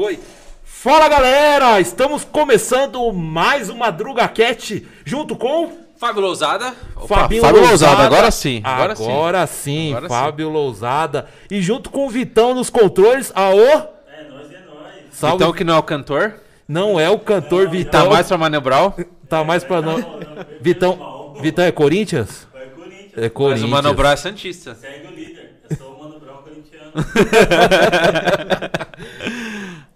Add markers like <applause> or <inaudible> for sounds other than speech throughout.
Foi. Fala galera, estamos começando mais uma DrugaCast junto com Fábio Lousada. Fabinho Fábio Lousada. Lousada, agora sim, Agora, agora sim, sim. Agora sim. Fábio Lousada. E junto com o Vitão nos controles, aô. É nóis, é nóis. Salve. Então que não é o cantor, Não é o cantor tá Vitão. mais pra manobrar. Tá mais pra nós. Vitão, Vitão é Corinthians? Vai Corinthians. É Mas o manobrar é Santista. Segue o líder. Eu sou o Mano Brown corintiano. <laughs> <laughs>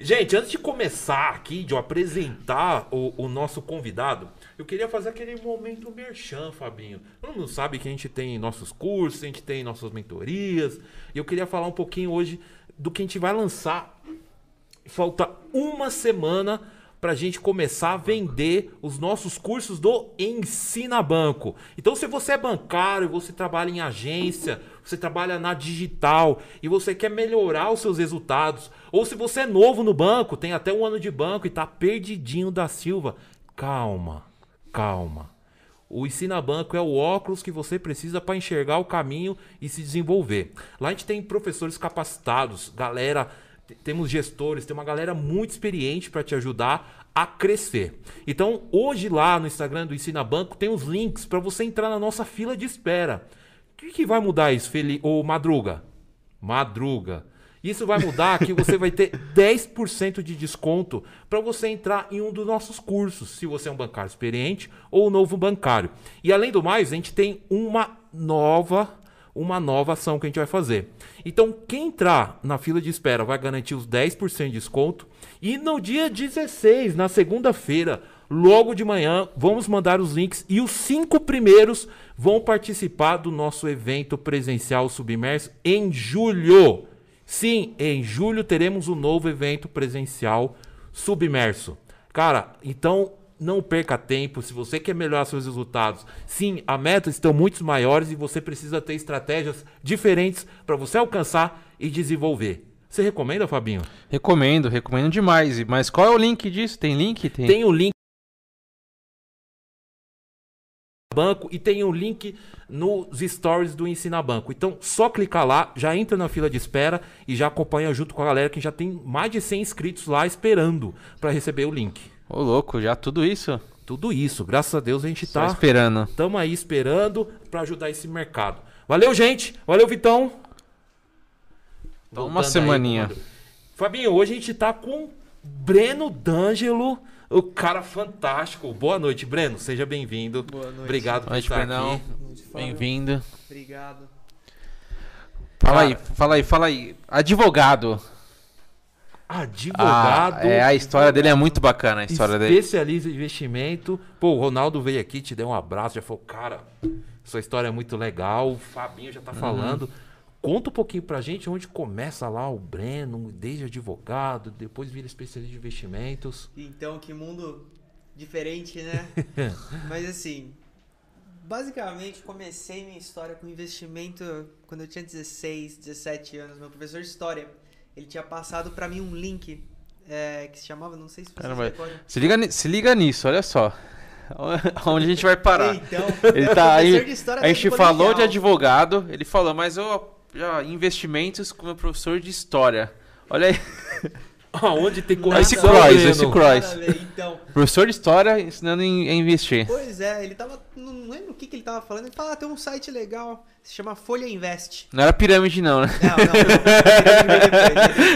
Gente, antes de começar aqui, de eu apresentar o, o nosso convidado, eu queria fazer aquele momento merchan, Fabinho. Todo mundo sabe que a gente tem nossos cursos, a gente tem nossas mentorias, e eu queria falar um pouquinho hoje do que a gente vai lançar. Falta uma semana para a gente começar a vender os nossos cursos do Ensina Banco. Então, se você é bancário, você trabalha em agência, você trabalha na digital e você quer melhorar os seus resultados, ou se você é novo no banco, tem até um ano de banco e tá perdidinho da Silva, calma, calma. O Ensina Banco é o óculos que você precisa para enxergar o caminho e se desenvolver. Lá a gente tem professores capacitados, galera, temos gestores, tem uma galera muito experiente para te ajudar a crescer. Então, hoje lá no Instagram do Ensina Banco tem os links para você entrar na nossa fila de espera. O que, que vai mudar isso, Feli... Ô, Madruga? Madruga. Isso vai mudar que você vai ter <laughs> 10% de desconto para você entrar em um dos nossos cursos, se você é um bancário experiente ou um novo bancário. E além do mais, a gente tem uma nova uma nova ação que a gente vai fazer. Então, quem entrar na fila de espera vai garantir os 10% de desconto e no dia 16, na segunda-feira, logo de manhã, vamos mandar os links e os cinco primeiros vão participar do nosso evento presencial submerso em julho. Sim, em julho teremos um novo evento presencial submerso. Cara, então não perca tempo. Se você quer melhorar seus resultados, sim, a meta estão muito maiores e você precisa ter estratégias diferentes para você alcançar e desenvolver. Você recomenda, Fabinho? Recomendo, recomendo demais. Mas qual é o link disso? Tem link? Tem. Tem o link banco e tem o link nos stories do Ensina Banco. Então, só clicar lá, já entra na fila de espera e já acompanha junto com a galera que já tem mais de 100 inscritos lá esperando para receber o link. Ô, louco, já tudo isso? Tudo isso, graças a Deus a gente Só tá esperando. Tamo aí esperando para ajudar esse mercado. Valeu, gente. Valeu, Vitão. Voltando uma aí, semaninha. comando. Fabinho, hoje a gente tá com Breno D'Angelo, o cara fantástico. Boa noite, Breno. Seja bem-vindo. Boa noite. Obrigado por Boa noite, estar Brenão. aqui. Bem-vindo. Obrigado. Fala Cara. aí, fala aí, fala aí. Advogado. Advogado. Ah, é, a história dele é muito bacana, a história dele. Especialista em investimento. Pô, o Ronaldo veio aqui, te deu um abraço, já falou, cara, sua história é muito legal. O Fabinho já tá Uhum. falando. Conta um pouquinho pra gente onde começa lá o Breno, desde advogado, depois vira especialista de investimentos. Então, que mundo diferente, né? <laughs> Mas assim, basicamente comecei minha história com investimento quando eu tinha 16, 17 anos. Meu professor de história, ele tinha passado pra mim um link é, que se chamava, não sei se vocês Caramba, recordam. Se liga, se liga nisso, olha só. <laughs> Onde a gente vai parar? Então, Ele tá aí. professor de história A da gente falou de advogado, ele falou, mas eu já investimentos com meu professor de história. Olha aí, <laughs> Aonde tem Nada. conexão, esse cross, esse cross. Então, Professor de história ensinando em- a investir. pois é, ele tava. Não lembro o que, que ele tava falando. Ele falou: ah, tem um site legal, se chama Folha Invest. Não era pirâmide, não, né? Não, não, não. <laughs>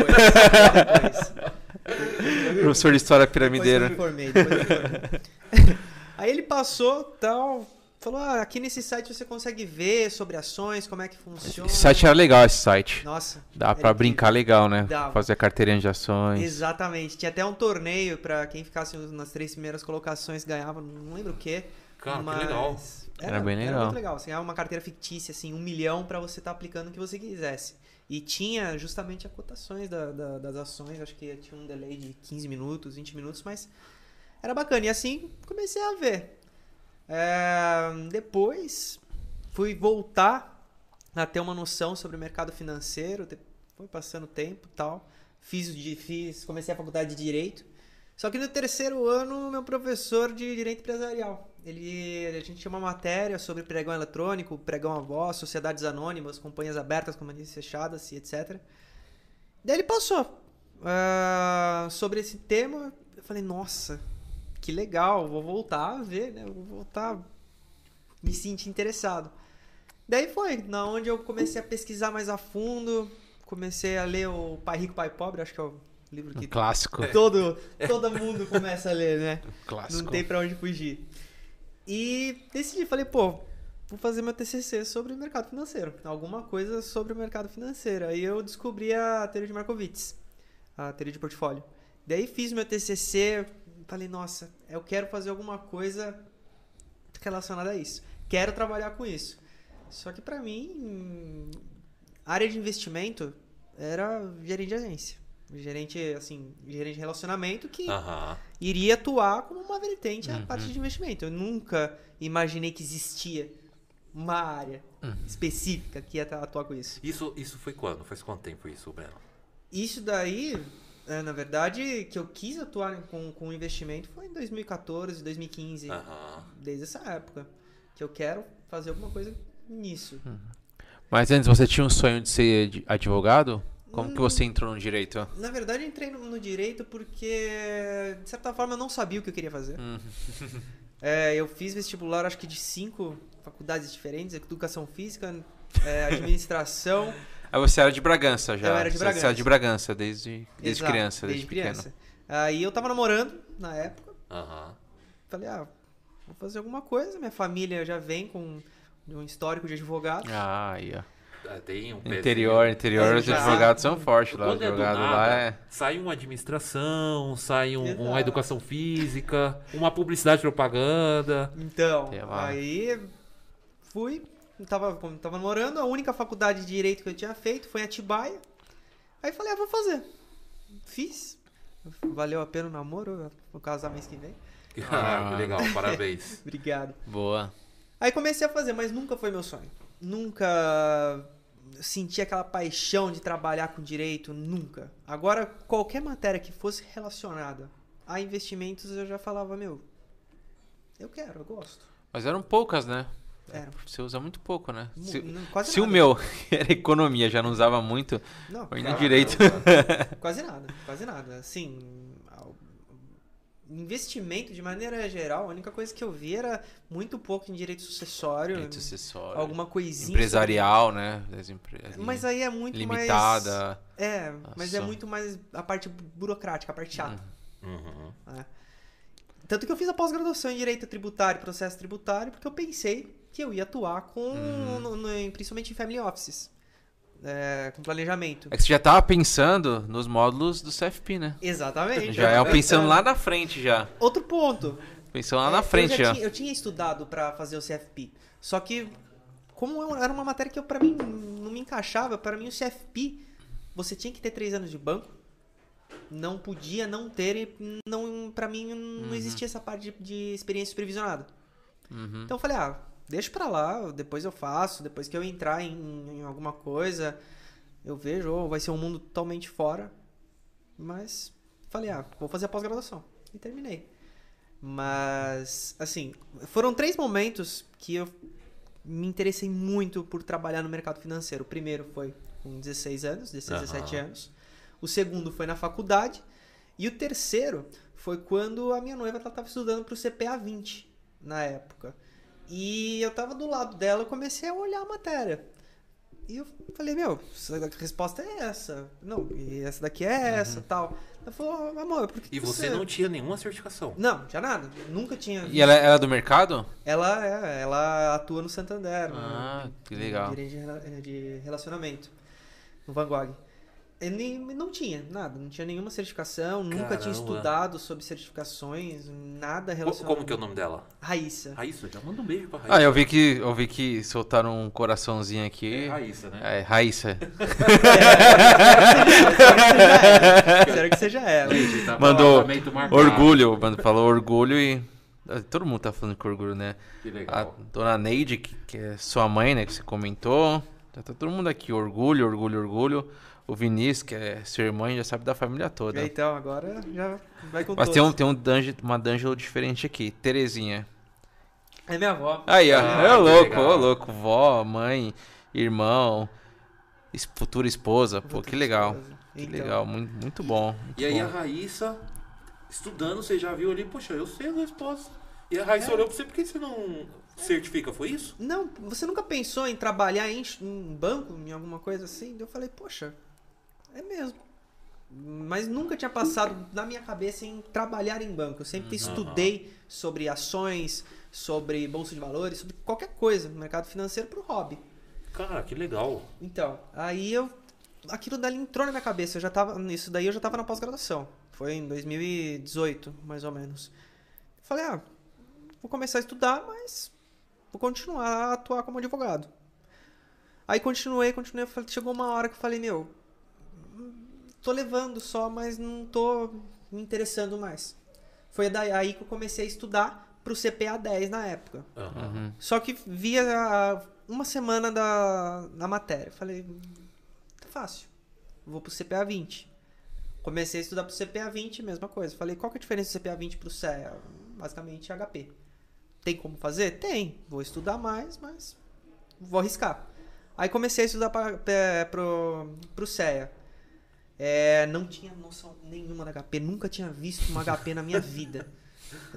Depois, depois, depois. Professor de história Depois eu piramideiro. me informei, depois eu me informei. <laughs> Aí ele passou, tal, falou, ah, aqui nesse site você consegue ver sobre ações, como é que funciona. Esse site era legal, esse site. Nossa. Dá era pra incrível. brincar legal, né? Dava. Fazer a carteirinha de ações. Exatamente. Tinha até um torneio pra quem ficasse nas três primeiras colocações ganhava, não lembro o quê. Cara, que mas legal. Era bem Era legal. muito legal. Você ganhava uma carteira fictícia, assim, um milhão pra você estar aplicando o que você quisesse. E tinha justamente as cotações da- da- das ações, acho que tinha um delay de 15 minutos, 20 minutos, mas era bacana. E assim comecei a ver. É, depois fui voltar a ter uma noção sobre o mercado financeiro, foi passando tempo tal. Fiz, fiz, comecei a faculdade de Direito. Só que no terceiro ano, meu professor de Direito Empresarial, ele, a gente tinha uma matéria sobre pregão eletrônico, pregão a voz, sociedades anônimas, companhias abertas, companhias fechadas e etc. Daí ele passou. ah, sobre esse tema. Eu falei, nossa, que legal, vou voltar a ver, né? Vou voltar a me sentir interessado. Daí foi, na onde eu comecei a pesquisar mais a fundo, comecei a ler o Pai Rico, Pai Pobre, acho que é o livro Um que clássico. <laughs> todo, todo mundo começa a ler, né? Clássico. Não tem pra onde fugir. E decidi, falei, pô, vou fazer meu TCC sobre o mercado financeiro. Alguma coisa sobre o mercado financeiro. Aí eu descobri a teoria de Markowitz, a teoria de portfólio. Daí fiz meu TCC, falei, nossa, eu quero fazer alguma coisa relacionada a isso. Quero trabalhar com isso. Só que pra mim, área de investimento era gerente de agência. Gerente, assim, gerente de relacionamento que iria atuar como uma vertente Uhum. a parte de investimento. Eu nunca imaginei que existia uma área Uhum. específica que ia atuar com isso. Isso, isso foi quando? Faz quanto tempo isso, Breno? Isso daí, é, na verdade, que eu quis atuar com, com investimento foi em 2014, 2015, Aham. desde essa época. Que eu quero fazer alguma coisa nisso. Mas antes você tinha um sonho de ser advogado? Como que Hum. você entrou no direito? Na verdade, eu entrei no, no direito porque, de certa forma, eu não sabia o que eu queria fazer. Hum. <laughs> É, eu fiz vestibular, acho que de cinco faculdades diferentes: educação física, é, administração. <laughs> Aí você era de Bragança já. Eu era de Você- Você Bragança. era de Bragança desde, desde Exato, criança, desde, desde pequeno. criança. Aí eu tava namorando na época. Aham. Falei, ah, vou fazer alguma coisa. Minha família já vem com um histórico de advogado. Ah, aí, ó. É, Tem um pezinho. Interior, interior, os advogados são fortes lá. Os Quando é do advogados nada, lá é. sai uma administração, sai um- uma educação física, uma publicidade propaganda. Então, aí fui, tava, como tava namorando, a única faculdade de direito que eu tinha feito foi em Atibaia. Aí falei, ah, vou fazer. Fiz. Valeu a pena o namoro, vou casar mês que vem. <laughs> Ah, que legal, parabéns. <laughs> Obrigado. Boa. Aí comecei a fazer, mas nunca foi meu sonho. Nunca senti aquela paixão de trabalhar com direito, nunca. Agora, qualquer matéria que fosse relacionada a investimentos, eu já falava, meu, eu quero, eu gosto. Mas eram poucas, né? Era. Você usa muito pouco, né? Se, não, quase se o meu <laughs> era economia, já não usava muito, Não, ainda direito. <laughs> quase nada, quase nada. Assim, investimento de maneira geral, a única coisa que eu vi era muito pouco em direito sucessório, Direito sucessório. alguma coisinha. Empresarial, né? Das empre... sobre- Mas aí é muito mais limitada. É, mas é muito mais a parte burocrática, a parte chata. Uhum. né? Tanto que eu fiz a pós-graduação em Direito Tributário e Processo Tributário, porque eu pensei que eu ia atuar com, Uhum. no- no- principalmente em Family Offices, é, com planejamento. É que você já tava pensando nos módulos do CFP, né? Exatamente. Já é <laughs> pensando lá na frente já. Outro ponto. Pensando lá É, na frente eu já. já. Tinha, eu tinha estudado pra fazer o CFP, só que como era uma matéria que para mim não me encaixava, para mim o CFP você tinha que ter três anos de banco, não podia não ter, e não para mim não existia essa parte de, de experiência supervisionada. Uhum. Então eu falei, ah, deixa pra lá, depois eu faço, depois que eu entrar em, em alguma coisa, eu vejo, ou vai ser um mundo totalmente fora. Mas falei, ah, vou fazer a pós-graduação. E terminei. Mas, assim, foram três momentos que eu me interessei muito por trabalhar no mercado financeiro. O primeiro foi com 16 anos, 16, Aham. 17 anos. O segundo foi na faculdade. E o terceiro foi quando a minha noiva estava estudando para o CPA 20 na época. E eu tava do lado dela, eu comecei a olhar a matéria. E eu falei, meu, a resposta é essa. Não, e essa daqui é essa, tal. Ela falou, amor, por que E que você não tinha nenhuma certificação. Não, já nada. Nunca tinha. E ela era do mercado? Ela é, ela atua no Santander. Ah, no- que legal. de rela- de relacionamento. No Van Nem, não tinha nada, não tinha nenhuma certificação, nunca tinha Caramba. estudado sobre certificações, nada relacionado. Como que é o nome dela? Raíssa. Raíssa, já manda um beijo pra Raíssa. Ah, eu vi que, eu vi que soltaram um coraçãozinho aqui. É Raíssa, né? É, Raíssa. Espero que seja ela. Gente, tá Mandou. Orgulho, mano, falou orgulho e. ah, Todo mundo tá falando com orgulho, né? Que A legal. dona Neide, que, que é sua mãe, né? Que você comentou. Tá todo mundo aqui. Orgulho, orgulho, orgulho. O Vinícius, que é seu irmão, já sabe da família toda. Então, agora já vai com Mas todos. tem, um, tem um dungeon, uma dungeon diferente aqui. Terezinha. É minha avó. Aí, ó. Ah, Ô, que louco, ô, louco. Vó, mãe, irmão. es- futura esposa. Pô, que legal. Que Então, legal, muito, muito bom. muito E aí bom. a Raíssa, estudando, você já viu ali, poxa, eu sei a resposta. E a Raíssa olhou pra você, por que você não certifica? Foi isso? Não, você nunca pensou em trabalhar em, em banco, em alguma coisa assim? Eu falei, poxa, é mesmo. Mas nunca tinha passado na minha cabeça em trabalhar em banco. Eu sempre estudei sobre ações, sobre bolsa de valores, sobre qualquer coisa no mercado financeiro pro hobby. Cara, que legal. Então, aí eu. Aquilo dali entrou na minha cabeça. Eu já tava. Isso daí eu já tava na pós-graduação. Foi em 2018, mais ou menos. Falei, ah, vou começar a estudar, mas vou continuar a atuar como advogado. Aí continuei, continuei. Chegou uma hora que eu falei, meu, tô levando só, mas não tô me interessando mais. Foi daí aí que eu comecei a estudar pro CPA 10 na época. Uhum. Só que via uma semana da, da matéria. Falei, tá fácil. Vou pro CPA 20. Comecei a estudar pro CPA 20, mesma coisa. Falei, qual que é a diferença do CPA 20 pro CEA? Basicamente HP. Tem como fazer? Tem. Vou estudar mais, mas vou arriscar. Aí comecei a estudar pra, pra, pro, pro CEA. É, não tinha noção nenhuma da HP, nunca tinha visto uma HP na minha vida. <laughs>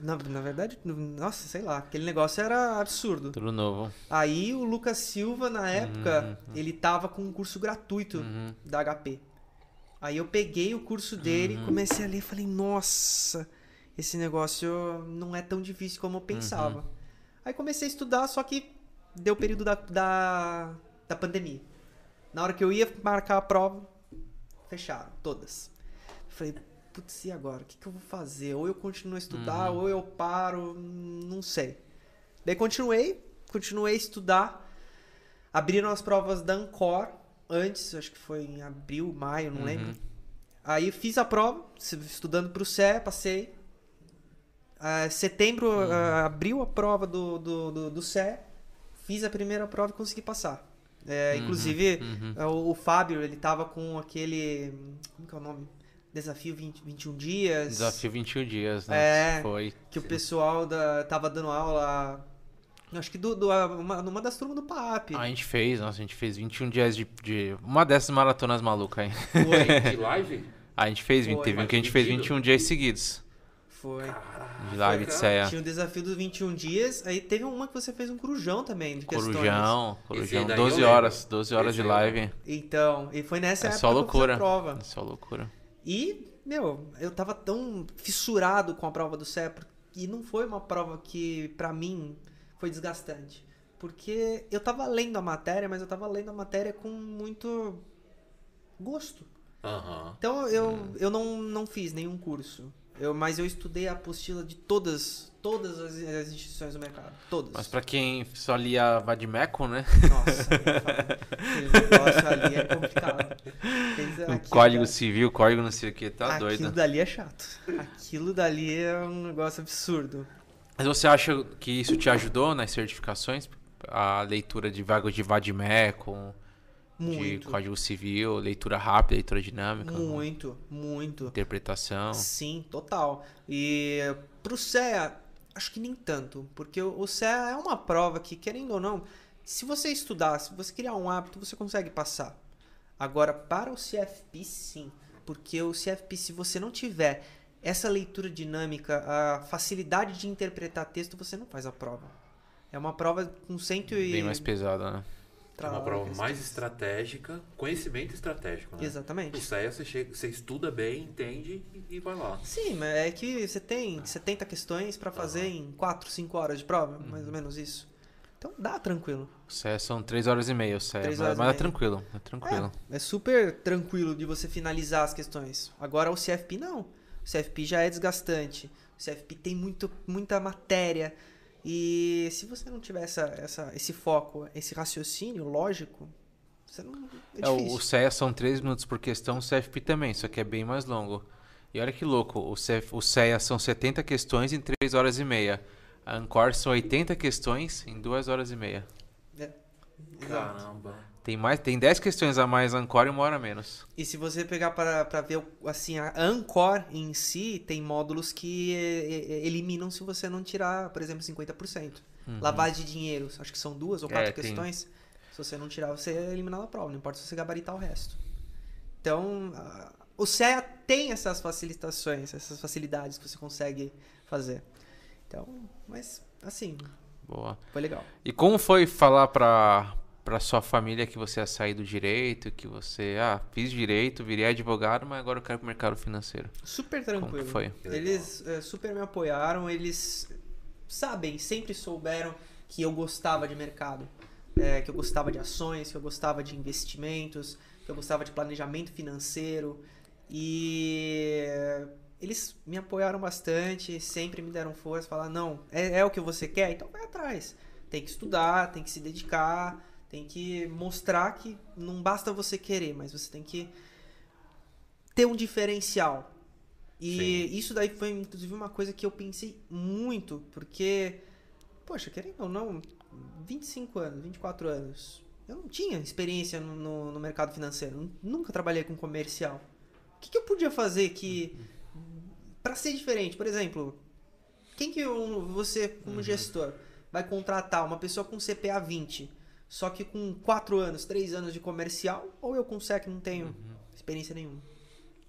Na, na verdade, nossa, sei lá, aquele negócio era absurdo. Tudo novo. Aí o Lucas Silva, na época, ele tava com um curso gratuito Uhum. da HP. Aí eu peguei o curso dele, comecei a ler e falei, nossa, esse negócio não é tão difícil como eu pensava. Aí comecei a estudar, só que deu o período da, da, da pandemia. Na hora que eu ia marcar a prova, fecharam, todas. Falei, putz, e agora? O que, que eu vou fazer? Ou eu continuo a estudar, ou eu paro, não sei. Daí continuei, continuei a estudar. Abriram as provas da Ancor antes, acho que foi em abril, maio, não lembro. Aí eu fiz a prova, estudando pro CE, passei. Ah, setembro, ah, abriu a prova do, do, do, do CE, fiz a primeira prova e consegui passar. É, inclusive, ah, o, o Fábio, ele tava com aquele. Como que é o nome? Desafio 20, 21 dias. Desafio 21 dias, né? É. Foi. Que o pessoal da, tava dando aula. Acho que do, do, uma, numa das turmas do PAP. A gente fez, nossa, a gente fez 21 dias de. de uma dessas maratonas malucas aí. Foi. <laughs> De live? A gente fez, Foi, teve um que a gente fez dividido? 21 dias seguidos. Foi. De live de ceia. Tinha o desafio dos 21 dias. Aí teve uma que você fez um corujão também de questões. Corujão, Esse corujão. daí 12 eu horas, 12 horas Esse de live. Então, e foi nessa É época só que eu fiz a loucura. prova. É só loucura. E, meu, eu tava tão fissurado com a prova do CEPRO e não foi uma prova que, pra mim, foi desgastante. Porque eu tava lendo a matéria, mas eu tava lendo a matéria com muito gosto. Aham. Então eu, eu não, não fiz nenhum curso. Eu, mas eu estudei a apostila de todas, todas as, as instituições do mercado. Todas. Mas pra quem só lia Vadimeco, né? Nossa, <laughs> aquele negócio ali é complicado. Aquilo código civil, código não sei o que, tá Aquilo doido. dali é chato. Aquilo dali é um negócio absurdo. Mas você acha que isso te ajudou nas certificações? A leitura de vagas de Vadimeco, de Muito. código civil, leitura rápida, leitura dinâmica, Muito, muito. interpretação. Sim, total. E pro CEA, acho que nem tanto. Porque o o CEA é uma prova que, querendo ou não, se você estudar, se você criar um hábito, você consegue passar. Agora, para o CFP, sim. Porque o CFP, se você não tiver essa leitura dinâmica, a facilidade de interpretar texto, você não faz a prova. É uma prova com cento e... Bem mais pesada, né? É uma prova mais estratégica, conhecimento estratégico, né? Exatamente. O CEA você, chega, você estuda bem, entende e, vai lá. Sim, mas é que você tem 70 questões pra fazer em 4, 5 horas de prova, mais ou menos isso. Então dá tranquilo. O CE são 3 horas e meia, o CE, Três mas, mas é tranquilo, é tranquilo. É, é super tranquilo de você finalizar as questões. Agora o CFP não. O CFP já é desgastante. O CFP tem muito, muita matéria. E se você não tiver essa, essa, esse foco, esse raciocínio lógico, você não. É É, o, difícil. o CEA são 3 minutos por questão, o CFP também, só que é bem mais longo. E olha que louco, o, CF, o CEA são 70 questões em 3 horas e meia. A Ancor são 80 questões em 2 horas e meia. É. Caramba. Tem, mais, tem 10 questões a mais Ancor e uma hora a menos. E se você pegar para para ver, assim, a Ancor em si tem módulos que eh, eh, eliminam se você não tirar, por exemplo, 50%. Lavagem de dinheiro, acho que são duas ou quatro É, tem- questões. Se você não tirar, você é eliminado da prova, não importa se você gabaritar o resto. Então, a- o CEA tem essas facilitações, essas facilidades que você consegue fazer. Então, mas assim, Boa. foi legal. E como foi falar pra, pra sua família que você ia sair do direito, que você, ah, fiz direito, virei advogado, mas agora eu quero pro mercado financeiro? Super Como tranquilo. que foi? Eles eh, super me apoiaram, eles sabem, sempre souberam que eu gostava de mercado, eh, que eu gostava de ações, que eu gostava de investimentos, que eu gostava de planejamento financeiro e eles me apoiaram bastante, sempre me deram força, falaram, não, é, é o que você quer, então vai atrás. Tem que estudar, tem que se dedicar, tem que mostrar que não basta você querer, mas você tem que ter um diferencial. E Sim. isso daí foi, inclusive, uma coisa que eu pensei muito, porque, poxa, querendo ou não, 25 anos, 24 anos, eu não tinha experiência no, no, no mercado financeiro, nunca trabalhei com comercial. O que, que eu podia fazer que, para ser diferente, por exemplo, quem que um- você, como gestor, vai contratar uma pessoa com CPA 20, só que com 4 anos, 3 anos de comercial, ou eu com SEC não tenho experiência nenhuma?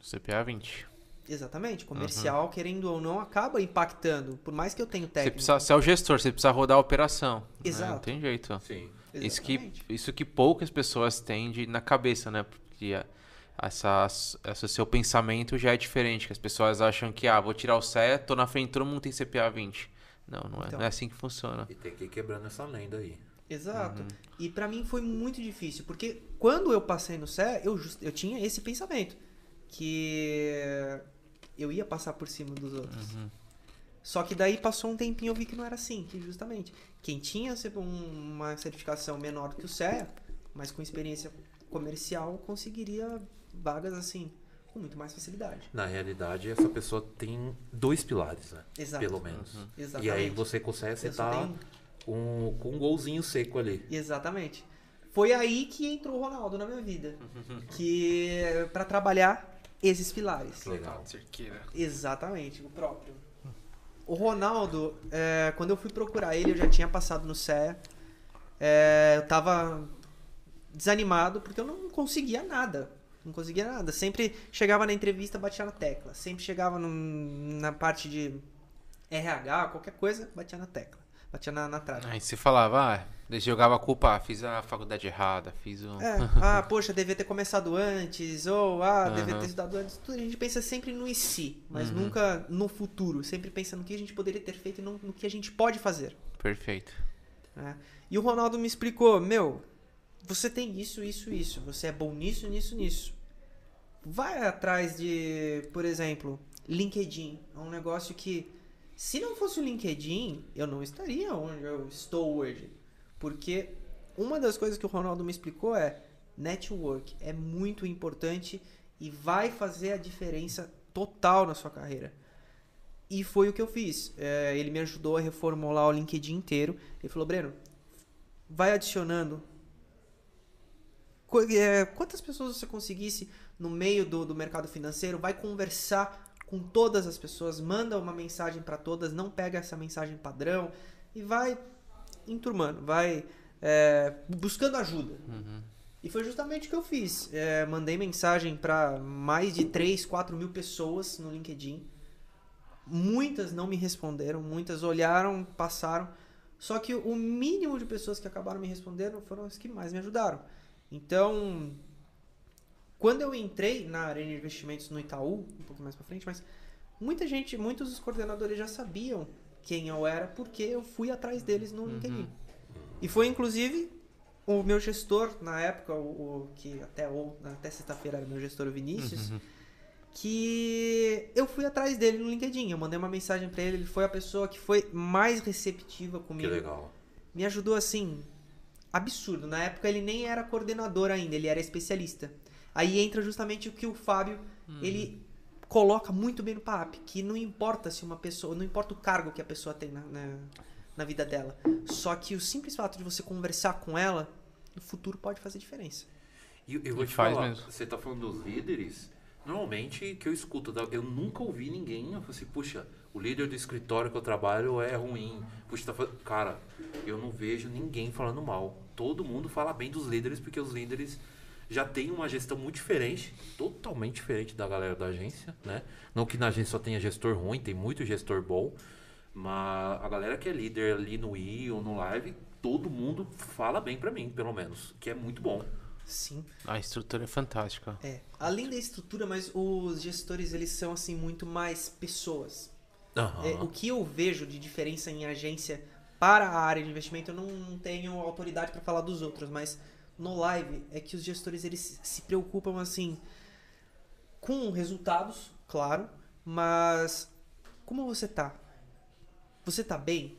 CPA 20. Exatamente. Comercial, querendo ou não, acaba impactando. Por mais que eu tenha Você técnico. precisa ser o gestor, você precisa rodar a operação. né? Exato. Não tem jeito. Sim. Isso que, isso que poucas pessoas têm de, na cabeça, né? Porque essa, esse seu pensamento já é diferente. Que as pessoas acham que, ah, vou tirar o CE, tô na frente, todo mundo tem CPA 20. Não, não é, Então. não é assim que funciona. E tem que ir quebrando essa lenda aí. Exato. Uhum. E pra mim foi muito difícil, porque quando eu passei no CE, eu, just- eu tinha esse pensamento. Que eu ia passar por cima dos outros. Uhum. Só que daí passou um tempinho eu vi que não era assim, que justamente quem tinha um- uma certificação menor do que o CEA, mas com experiência comercial, conseguiria vagas assim, com muito mais facilidade. Na realidade, essa pessoa tem dois pilares, né? Exato. Pelo menos. Uhum. Exatamente. E aí você consegue acertar um, com um golzinho seco ali. Exatamente. Foi aí que entrou o Ronaldo na minha vida. <laughs> que para trabalhar esses pilares. Legal. Exatamente, o próprio. O Ronaldo, é, quando eu fui procurar ele, eu já tinha passado no CE. É, eu tava desanimado porque eu não conseguia nada. Não conseguia nada. Sempre chegava na entrevista, batia na tecla. Sempre chegava num- na parte de RH, qualquer coisa, batia na tecla. Batia na, na trave. Aí você falava, ah, você jogava a culpa, ah, fiz a faculdade errada, fiz o. É, <laughs> ah, poxa, devia ter começado antes, ou ah, devia Aham. ter estudado antes. Tudo, a gente pensa sempre no e se, mas Uhum. nunca no futuro. Sempre pensa no que a gente poderia ter feito e não no que a gente pode fazer. Perfeito. né? E o Ronaldo me explicou, meu, você tem isso, isso, isso. Você é bom nisso, nisso, nisso. Vai atrás de, por exemplo, LinkedIn. É um negócio que, se não fosse o LinkedIn, eu não estaria onde eu estou hoje. Porque uma das coisas que o Ronaldo me explicou é network é muito importante e vai fazer a diferença total na sua carreira. E foi o que eu fiz. É, ele me ajudou a reformular o LinkedIn inteiro. Ele falou, Breno, vai adicionando. É, Quantas pessoas você conseguisse no meio do, do mercado financeiro, vai conversar com todas as pessoas, manda uma mensagem para todas, não pega essa mensagem padrão e vai enturmando, vai é, buscando ajuda. Uhum. E foi justamente o que eu fiz. É, mandei mensagem para mais de 3, 4 mil pessoas no LinkedIn. Muitas não me responderam, muitas olharam, passaram. Só que o mínimo de pessoas que acabaram me respondendo foram as que mais me ajudaram. Então, quando eu entrei na área de investimentos no Itaú, um pouco mais pra frente, mas muita gente, muitos dos coordenadores já sabiam quem eu era porque eu fui atrás deles no LinkedIn. E foi inclusive o meu gestor na época, o, o que até ou até sexta-feira era meu gestor o Vinícius, Uhum. que eu fui atrás dele no LinkedIn. Eu mandei uma mensagem pra ele, ele foi a pessoa que foi mais receptiva Que comigo. legal. Me ajudou assim, absurdo. Na época ele nem era coordenador ainda, ele era especialista. Aí entra justamente o que o Fábio, ele coloca muito bem no PAP, que não importa se uma pessoa, não importa o cargo que a pessoa tem na, na, na vida dela. Só que o simples fato de você conversar com ela, no futuro pode fazer diferença. E eu vou te faz falar, mesmo. você tá falando dos líderes, Normalmente, que eu escuto, da- eu nunca ouvi ninguém, eu falei assim, puxa, o líder do escritório que eu trabalho é ruim. Puxa, tá fa-" Cara, eu não vejo ninguém falando mal. Todo mundo fala bem dos líderes, porque os líderes já têm uma gestão muito diferente, totalmente diferente da galera da agência, né? Não que na agência só tenha gestor ruim, tem muito gestor bom, mas a galera que é líder ali no I ou no live, todo mundo fala bem pra mim, pelo menos, que é muito bom. Sim. A estrutura é fantástica. É. Além da estrutura, mas os gestores, eles são, assim, muito mais pessoas. Aham. É, o que eu vejo de diferença em agência para a área de investimento, eu não, não tenho autoridade para falar dos outros, mas no live é que os gestores eles se preocupam assim com resultados, claro, mas como você tá? Você tá bem?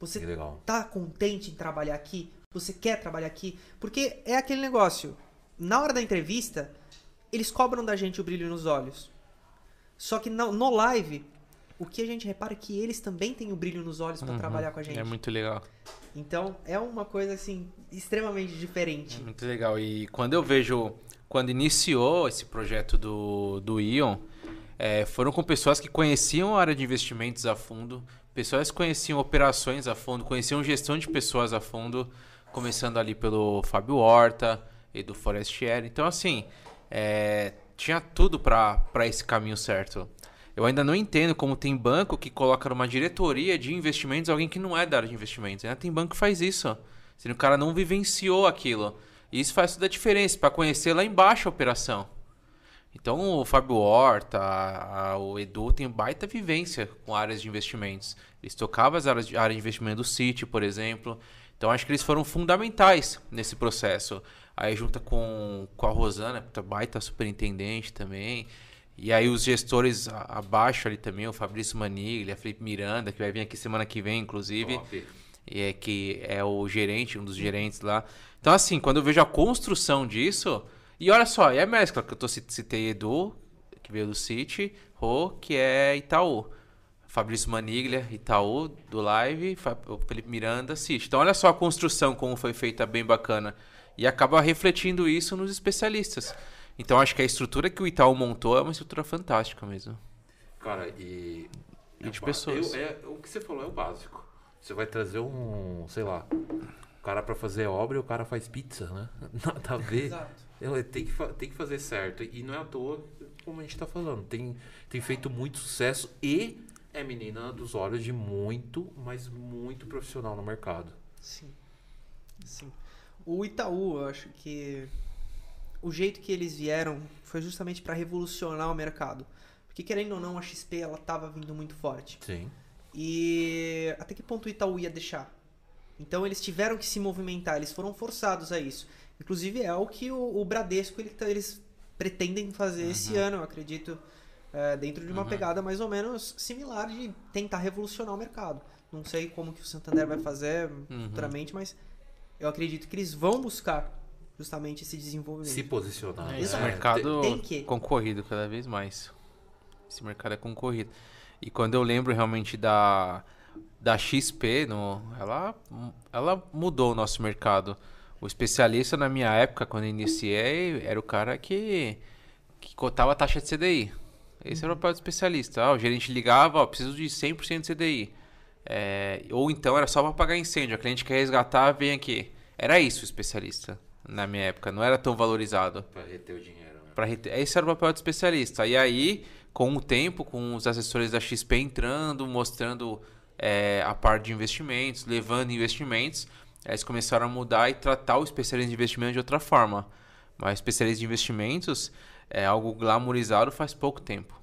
Você legal. tá contente em trabalhar aqui? Você quer trabalhar aqui? Porque é aquele negócio. Na hora da entrevista, eles cobram da gente o brilho nos olhos. Só que no, no live, o que a gente repara é que eles também têm o brilho nos olhos pra Uhum. trabalhar com a gente. É muito legal. Então, é uma coisa assim extremamente diferente. É muito legal. E quando eu vejo, quando iniciou esse projeto do, do Ion, é, foram com pessoas que conheciam a área de investimentos a fundo, pessoas que conheciam operações a fundo, conheciam gestão de pessoas a fundo, começando ali pelo Fábio Horta e do Forestieri. Então, assim, é, tinha tudo para esse caminho certo. Eu ainda não entendo como tem banco que coloca numa diretoria de investimentos alguém que não é da área de investimentos. Ainda tem banco que faz isso. Se o cara não vivenciou aquilo. E isso faz toda a diferença para conhecer lá embaixo a operação. Então o Fábio Horta, a- a- o Edu tem baita vivência com áreas de investimentos. Eles tocavam as áreas de, área de investimento do City, por exemplo. Então acho que eles foram fundamentais nesse processo. Aí junta com, com a Rosana, baita superintendente também. E aí os gestores a- abaixo ali também, o Fabrício Maniglia, Felipe Miranda, que vai vir aqui semana que vem, inclusive Top. e é que é o gerente, um dos gerentes lá. Então, assim, quando eu vejo a construção disso, e olha só, e a mescla que eu tô, cit- citei Edu, que veio do City, Rô, que é Itaú. Fabrício Maniglia, Itaú, do Live, o Felipe Miranda, City. Então, olha só a construção, como foi feita bem bacana. E acaba refletindo isso nos especialistas. Então, acho que a estrutura que o Itaú montou é uma estrutura fantástica mesmo. Cara, e. E de ba- pessoas. eu- é, o que você falou é o básico. Você vai trazer um, sei lá, o cara pra fazer obra e o cara faz pizza, né? <laughs> Nada a ver. Exato. Ele tem que, tem que fazer certo. E não é à toa, como a gente tá falando. Tem, tem feito muito sucesso e é menina dos olhos de muito, mas muito profissional no mercado. Sim. Sim. O Itaú, eu acho que o jeito que eles vieram foi justamente para revolucionar o mercado. Porque querendo ou não, a XP ela tava vindo muito forte. Sim. E até que ponto o Itaú ia deixar? Então eles tiveram que se movimentar, eles foram forçados a isso. Inclusive é o que o, o Bradesco ele tá- eles pretendem fazer esse ano, eu acredito, é, dentro de uma pegada mais ou menos similar de tentar revolucionar o mercado. Não sei como que o Santander vai fazer futuramente, mas eu acredito que eles vão buscar justamente esse desenvolvimento. Se posicionar. É, né? esse mercado Tem que. concorrido cada vez mais. Esse mercado é concorrido. E quando eu lembro realmente da, da XP, no, ela, ela mudou o nosso mercado. O especialista na minha época, quando eu iniciei, era o cara que, que cotava a taxa de CDI. Esse era o papel do especialista. Ah, o gerente ligava, ó, preciso de 100% de CDI. É, ou então era só para pagar incêndio. A cliente quer resgatar, vem aqui. Era isso o especialista na minha época. Não era tão valorizado. Pra reter o dinheiro, né? Pra rete- Esse era o papel do especialista. E aí, com o tempo, com os assessores da XP entrando, mostrando é, a parte de investimentos, levando investimentos, eles começaram a mudar e tratar o especialista de investimento de outra forma. Mas especialista de investimentos é algo glamourizado faz pouco tempo.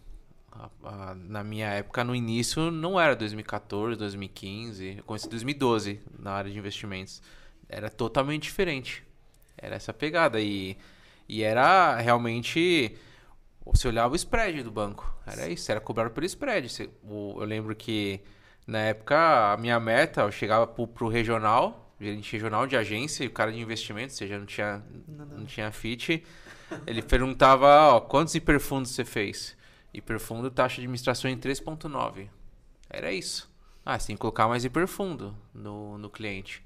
Na minha época, no início, não era 2014, 2015. Eu comecei em 2012 na área de investimentos. Era totalmente diferente. Era essa pegada. E, e era realmente. Você olhava o spread do banco. Era isso, era cobrado pelo spread. Eu lembro que na época a minha meta, eu chegava pro, pro regional, gerente regional de agência, e o cara de investimento, ou seja, não tinha, Nada. não tinha fit. Ele perguntava, ó, quantos hiperfundos você fez? Hiperfundo, taxa de administração em 3.9. Era isso. Ah, você tem que colocar mais hiperfundo no, no cliente.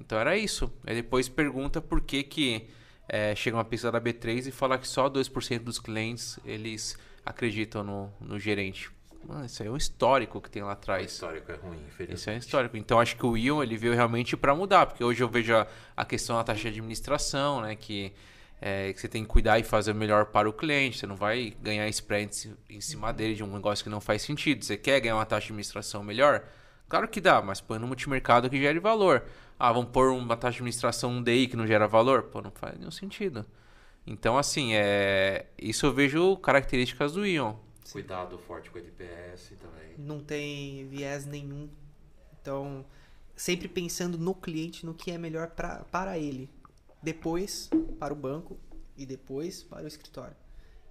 Então era isso. Aí depois pergunta por que que é, chega uma pesquisa da B3 e fala que só 2% dos clientes eles acreditam no, no gerente. Mano, isso aí é um histórico que tem lá O atrás. histórico é ruim, infelizmente. Isso é um histórico. Então acho que o Ion ele veio realmente para mudar, porque hoje eu vejo a, a questão da taxa de administração, né, que, é, que você tem que cuidar e fazer o melhor para o cliente. Você não vai ganhar spread em cima dele de um negócio que não faz sentido. Você quer ganhar uma taxa de administração melhor? Claro que dá, mas põe no multimercado que gere valor. Ah, vamos pôr uma taxa de administração um DI que não gera valor? Pô, não faz nenhum sentido. Então, assim, é... isso eu vejo características do Ion. Cuidado forte com o NPS também. Não tem viés nenhum. Então, sempre pensando no cliente, no que é melhor pra, para ele. Depois para o banco e depois para o escritório.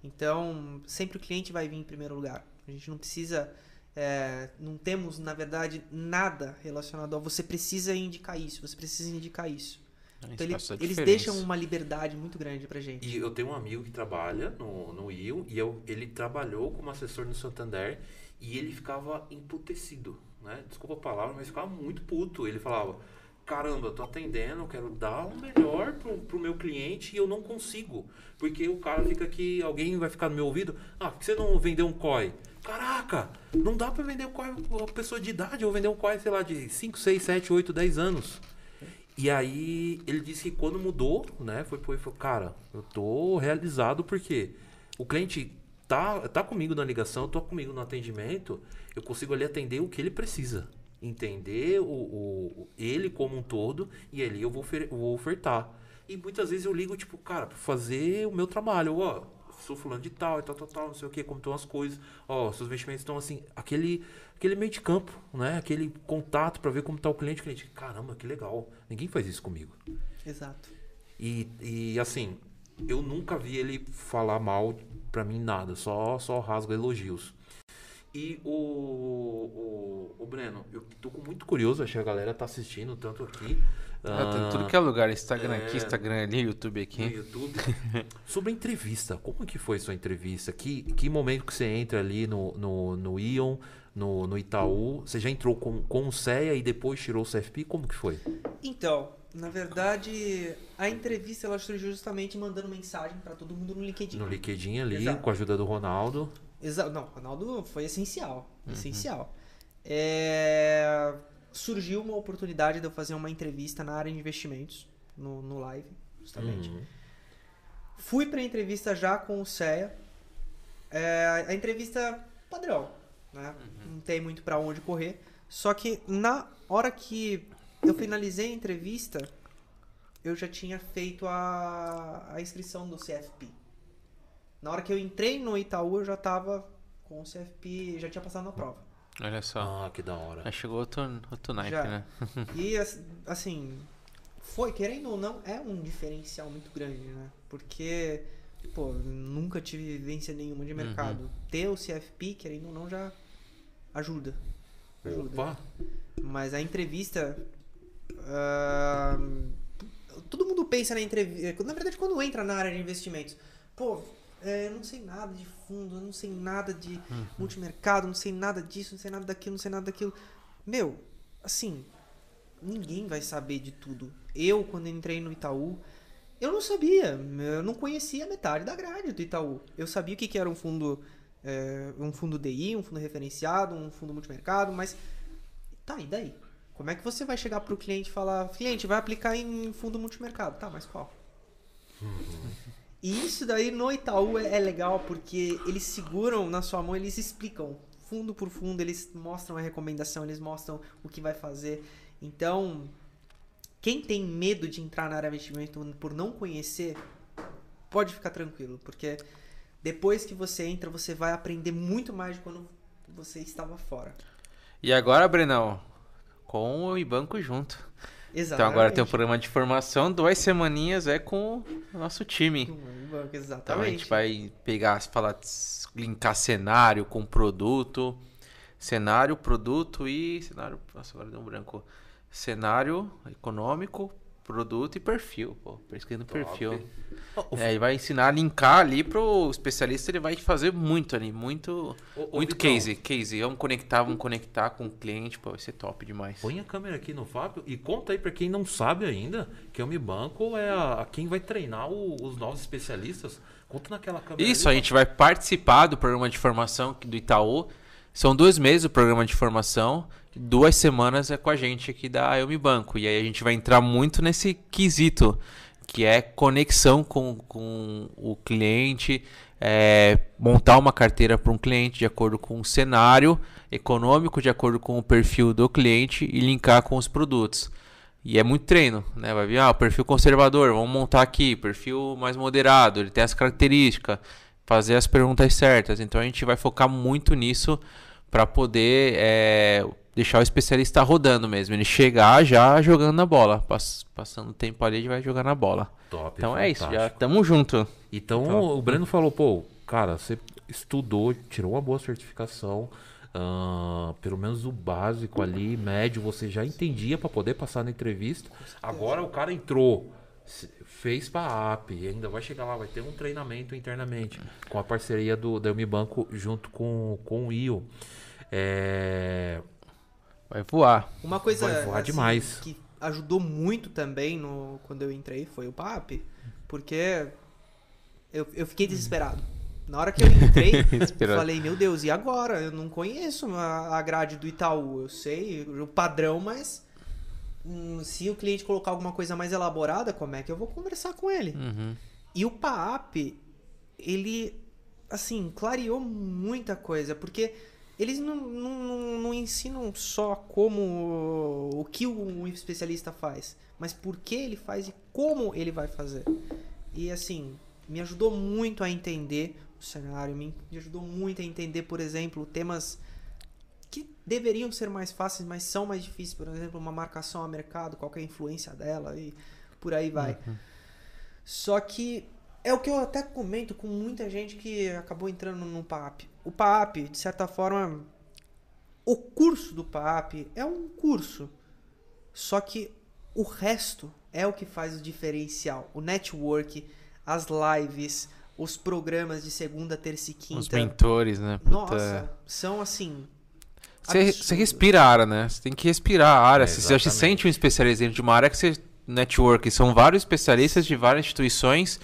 Então, sempre o cliente vai vir em primeiro lugar. A gente não precisa. É, não temos, na verdade, nada relacionado a você precisa indicar isso, você precisa indicar isso. Então, ele- a eles deixam uma liberdade muito grande pra gente. E eu tenho um amigo que trabalha no, no IO e eu, ele trabalhou como assessor no Santander e ele ficava emputecido, né? Desculpa a palavra, mas ficava muito puto. Ele falava, caramba, eu tô atendendo, eu quero dar o melhor pro, pro meu cliente e eu não consigo. Porque o cara fica aqui, alguém vai ficar no meu ouvido, ah, por que você não vendeu um COI? Caraca, não dá pra vender um COI pra uma pessoa de idade, ou vender um COI, sei lá, de 5, 6, 7, 8, 10 anos. E aí ele disse que quando mudou, né, foi foi, falou, cara, eu tô realizado porque o cliente tá tá comigo na ligação, tô comigo no atendimento, eu consigo ali atender o que ele precisa, entender o, o- ele como um todo e ali eu vou, vou ofertar. E muitas vezes eu ligo tipo, cara, pra fazer o meu trabalho, ó, sou fulano de tal e tal, tal, tal, não sei o que, como estão as coisas, ó, seus investimentos estão assim, aquele aquele meio de campo, né? Aquele contato pra ver como tá o cliente, o cliente, caramba, que legal. Ninguém faz isso comigo. Exato. E, e assim, eu nunca vi ele falar mal pra mim nada, só só rasga elogios. E o, o, o Breno, eu tô muito curioso, acho que a galera tá assistindo tanto aqui. Ah, tem tudo que é lugar, Instagram aqui, é. Instagram ali, YouTube aqui. YouTube. <laughs> Sobre a entrevista, como que foi sua entrevista? Que, que momento que você entra ali no, no, no Ion, no, no Itaú? Você já entrou com, com o CEA e depois tirou o CFP? Como que foi? Então, na verdade, a entrevista ela surgiu justamente mandando mensagem pra todo mundo no LinkedIn. No LinkedIn ali, Exato. com a ajuda do Ronaldo. Exa não, o Ronaldo foi essencial. Uhum. Essencial. É, Surgiu uma oportunidade de eu fazer uma entrevista na área de investimentos, no, no live, justamente. Uhum. Fui pra entrevista já com o CEA. É, a entrevista padrão, né? Não tem muito pra onde correr. Só que na hora que eu finalizei a entrevista, eu já tinha feito a, a inscrição do CFP. Na hora que eu entrei no Itaú, eu já tava com o CFP, já tinha passado na prova. Olha só. Ah, que da hora. Aí chegou outro, outro naipe, Já. né? <laughs> E ass- assim, foi, querendo ou não, é um diferencial muito grande, né? Porque, pô, nunca tive vivência nenhuma de mercado. Ter o CFP, querendo ou não, já ajuda. Ajuda. Opa! Mas a entrevista. ah, todo mundo pensa na entrevista. Na verdade, quando entra na área de investimentos, pô, é, eu não sei nada de fundo, eu não sei nada de multimercado, não sei nada disso, não sei nada daquilo, não sei nada daquilo. Meu, assim, ninguém vai saber de tudo. Eu, quando entrei no Itaú, eu não sabia, eu não conhecia metade da grade do Itaú. Eu sabia o que, que era um fundo, é, um fundo DI, um fundo referenciado, um fundo multimercado, mas tá, e daí? Como é que você vai chegar pro cliente e falar, cliente, vai aplicar em fundo multimercado? Tá, mas qual? E isso daí no Itaú é, é legal porque eles seguram na sua mão, eles explicam fundo por fundo, eles mostram a recomendação, eles mostram o que vai fazer. Então, quem tem medo de entrar na área de investimento por não conhecer, pode ficar tranquilo, porque depois que você entra, você vai aprender muito mais de quando você estava fora. E agora, Brenão, com o Ibanco junto. Exatamente. Então agora tem um programa de formação, duas semaninhas é com o nosso time. Então a Exatamente. gente vai pegar, falar, linkar cenário com produto. Cenário, produto e. Cenário. Nossa, agora deu um branco. Cenário econômico, produto e perfil, pô. Pesquisando perfil. Ô, É, ele vai ensinar a linkar ali pro especialista, ele vai fazer muito ali, muito, Ô, ô, muito Vitão. case, case. Vamos conectar, vamos conectar com o cliente, pô, vai ser top demais. Põe a câmera aqui no Fábio e conta aí pra quem não sabe ainda que o Mi Banco é a, a quem vai treinar o- os novos especialistas. Conta naquela câmera. Isso, a ali, gente vai participar do programa de formação do Itaú. São dois meses o programa de formação, duas semanas é com a gente aqui da Elmi Banco. E aí a gente vai entrar muito nesse quesito, que é conexão com, com o cliente, é, montar uma carteira para um cliente de acordo com o cenário econômico, de acordo com o perfil do cliente e linkar com os produtos. E é muito treino, né? Vai vir, ah, perfil conservador, vamos montar aqui, perfil mais moderado, ele tem as características, fazer as perguntas certas. Então a gente vai focar muito nisso para poder é, deixar o especialista rodando mesmo. Ele chegar já jogando na bola. Pass- passando o tempo ali, ele vai jogar na bola. Top, Então é isso, já fantástico. tamo junto. Então o Breno falou, pô, cara, você estudou, tirou uma boa certificação, ah, pelo menos o básico ali, médio, você já entendia para poder passar na entrevista. Agora o cara entrou, fez pra app, e ainda vai chegar lá, vai ter um treinamento internamente com a parceria do da junto com, com o IO. É, Vai voar. Uma coisa Vai voar assim, demais. que ajudou muito também no, quando eu entrei foi o PAP, porque eu, eu fiquei desesperado. Na hora que eu entrei, <laughs> eu falei, meu Deus, e agora? Eu não conheço a, a grade do Itaú. Eu sei o padrão, mas se o cliente colocar alguma coisa mais elaborada, como é que eu vou conversar com ele? Uhum. E o PAP, ele, assim, clareou muita coisa, porque eles não, não, não- não ensinam só como o que o especialista faz, mas por que ele faz e como ele vai fazer. E assim, me ajudou muito a entender o cenário, me ajudou muito a entender, por exemplo, temas que deveriam ser mais fáceis, mas são mais difíceis, por exemplo, uma marcação a mercado, qual é a influência dela e por aí vai. Só que é o que eu até comento com muita gente que acabou entrando no PAP. O PAP, de certa forma, o curso do PAP é um curso. Só que o resto é o que faz o diferencial. O network, as lives, os programas de segunda, terça e quinta. Os mentores, né? Puta, Nossa, são assim. Você, respira a área, né? Você tem que respirar a área. É, você já se sente um especialista dentro de uma área que você. Network, são vários especialistas de várias instituições.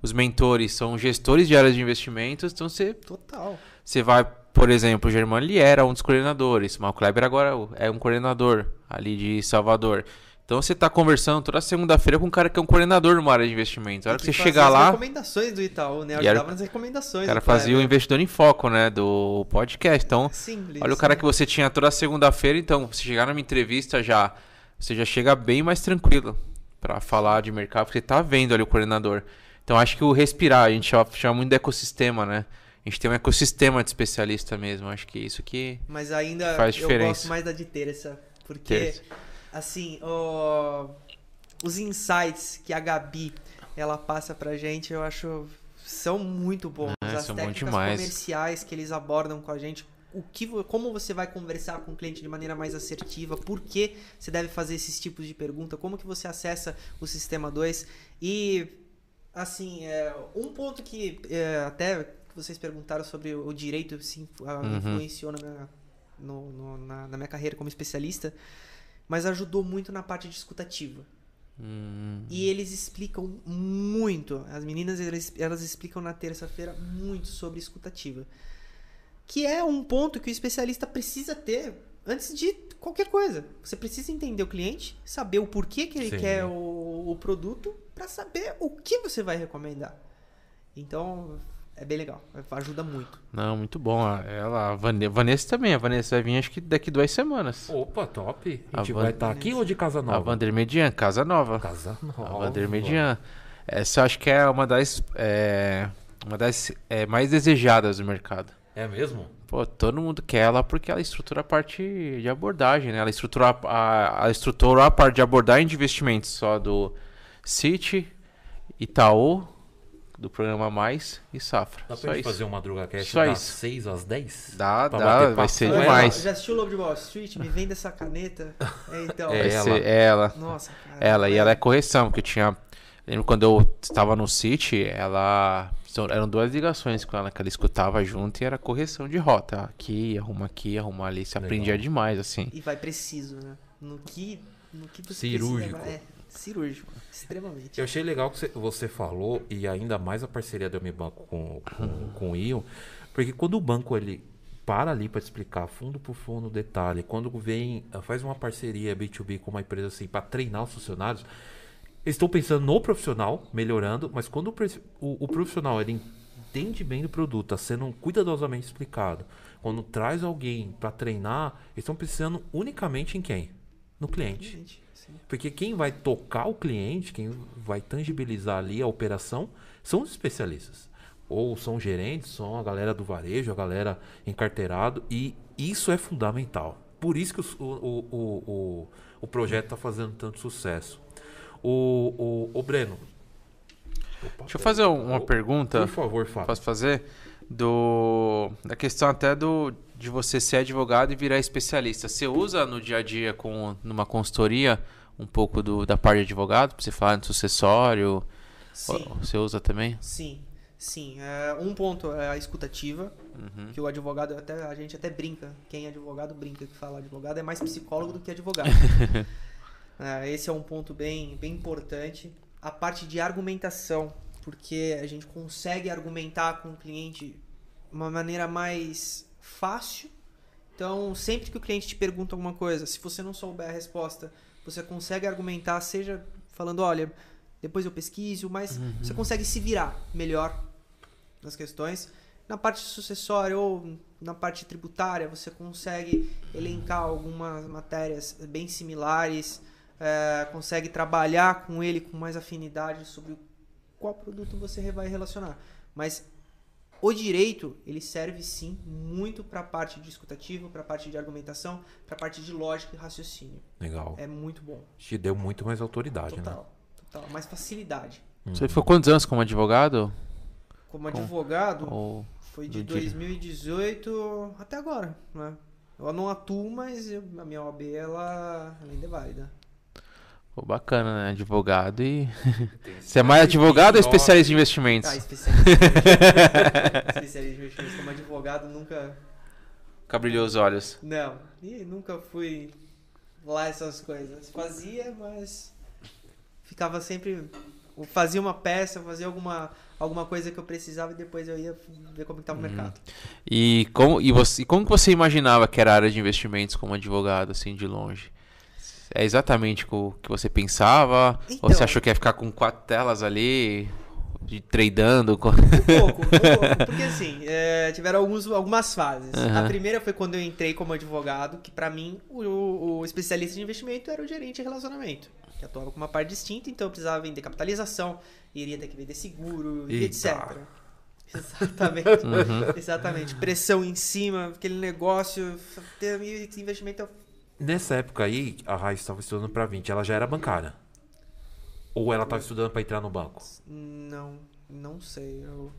Os mentores são gestores de áreas de investimentos. Então você, Total. você vai, por exemplo, o Germano ele era um dos coordenadores. O Kleber agora é um coordenador ali de Salvador. Então você está conversando toda segunda-feira com um cara que é um coordenador numa área de investimentos. A hora que, você chegar lá, recomendações do Itaú, né? Era- Ajudava nas recomendações. o cara fazia o investidor em foco, né? Do podcast. Então, Simples, Olha o cara né? que você tinha toda segunda-feira, então, se chegar numa entrevista já, você já chega bem mais tranquilo pra falar de mercado, porque tá vendo ali o coordenador. Então, acho que o respirar, a gente chama, chama muito de ecossistema, né? A gente tem um ecossistema de especialista mesmo. Acho que é isso que Mas ainda Faz eu diferença. gosto mais da de terça. Porque, Terça. Assim, os insights que a Gabi ela passa pra gente, eu acho são muito bons. É, As são técnicas comerciais que eles abordam com a gente. O que, como você vai conversar com o cliente de maneira mais assertiva, por que você deve fazer esses tipos de pergunta, como que você acessa o sistema 2 e assim, é, um ponto que é, até vocês perguntaram sobre o direito se Uhum. influenciou na minha, no- no- na, na minha carreira como especialista, mas ajudou muito na parte de escutativa. Hum, E eles explicam muito, as meninas eles- elas explicam na terça-feira muito sobre escutativa. Que é um ponto que o especialista precisa ter antes de qualquer coisa. Você precisa entender o cliente, saber o porquê que ele Sim. quer o, o produto, para saber o que você vai recomendar. Então, é bem legal, ajuda muito. Não, muito bom. A- Ela, a Vane- Vanessa também. A Vanessa vai vir acho que daqui duas semanas. Opa, top. A A gente Van- vai estar aqui ou de casa A nova? Vander Median, Casa Nova. Casa nova. A Vander Median. Essa acho que é uma das, é, uma das é, mais desejadas do mercado. É mesmo? Pô, todo mundo quer ela porque ela estrutura a parte de abordagem, né? Ela estrutura a, a, ela estruturou a parte de abordagem de investimentos só do Citi, Itaú, do programa Mais e Safra. Dá Só pra gente isso. fazer um Madruga Cast Só das isso. 6 às 10? Dá, Pra dá, bater vai papo ser com ela. demais. Já assistiu o Lobo de Wall Street? Me vende essa caneta. É, então. É Vai ela. ser ela. Nossa, cara. Ela, e ela é correção, porque tinha. Lembro quando eu estava no City, ela. são- Eram duas ligações com ela, que ela escutava junto e era correção de rota. Aqui, arruma aqui, arruma ali. Você Legal. aprendia demais, assim. E vai preciso, né? No que, no que você Cirúrgico. precisa. É, cirúrgico. Extremamente. Eu achei legal que você- falou, e ainda mais a parceria do Mi Banco com, com, com o Ion, porque quando o banco ele para ali para explicar fundo por fundo, detalhe, quando vem, faz uma parceria B2B com uma empresa assim para treinar os funcionários, eles estão pensando no profissional, melhorando, mas quando o- o profissional ele entende bem do produto, está sendo cuidadosamente explicado, quando traz alguém para treinar, eles estão pensando unicamente em quem? No cliente. Sim. Porque quem vai tocar o cliente, quem vai tangibilizar ali a operação, são os especialistas. Ou são gerentes, são a galera do varejo, a galera encarteirado. E isso é fundamental. Por isso que o, o, o, o, o projeto está fazendo tanto sucesso. O, o, o Breno. Opa, Deixa eu fazer uma pergunta. Por favor, Fábio. Posso fazer? Do. Da questão até do. De você ser advogado e virar especialista. Você usa no dia a dia, com, numa consultoria, um pouco do, da parte de advogado? Pra você falar no sucessório? Sim. Você usa também? Sim, sim. É, um ponto é a escutativa, Uhum. que o advogado, até, a gente até brinca. Quem é advogado brinca que fala advogado é mais psicólogo do que advogado. <laughs> É, esse é um ponto bem, bem importante. A parte de argumentação, porque a gente consegue argumentar com o cliente de uma maneira mais fácil. Então, sempre que o cliente te pergunta alguma coisa, se você não souber a resposta, você consegue argumentar, seja falando, olha, depois eu pesquiso, mas você consegue se virar melhor nas questões. Na parte sucessória ou na parte tributária, você consegue elencar algumas matérias bem similares, é, consegue trabalhar com ele com mais afinidade sobre qual produto você vai relacionar. Mas o direito, ele serve sim muito para a parte de escutativa, para a parte de argumentação, para a parte de lógica e raciocínio. Legal. É muito bom. Te deu muito mais autoridade, né? Total. Total. Mais facilidade. Você ficou quantos anos como advogado? Como advogado, Ou... Foi de Do dia. 2018 até agora, né? Eu não atuo, mas eu- a minha OAB ela, ela ainda é válida. Pô, bacana, né? Advogado e. <laughs> Você é mais advogado ou especialista em investimentos? Ah, especialista. em investimentos. <laughs> especialista em investimentos. Como advogado, nunca. Fica brilhou os olhos. Não. E nunca fui lá essas coisas. Fazia, mas. Ficava sempre. eu Fazia uma peça, fazia alguma, alguma coisa que eu precisava e depois eu ia ver como estava o mercado. E como, e você, e como que você imaginava que era a área de investimentos como advogado, assim, de longe? É exatamente o que você pensava? ou Então- você achou que ia ficar com quatro telas ali, de tradando? com- Um pouco, um <laughs> pouco. Porque assim, é, tiveram alguns, algumas fases. Aham. A primeira foi quando eu entrei como advogado, que pra mim o, o especialista de investimento era o gerente de relacionamento. Que atuava com uma parte distinta, então eu precisava vender capitalização, iria ter que vender seguro, e etc. <laughs> Exatamente. Uhum. Exatamente. Pressão em cima, aquele negócio. Investimento. Nessa época aí, a Raiz estava estudando para 20, ela já era bancária? Ou ela estava estudando para entrar no banco? Não, não sei. Eu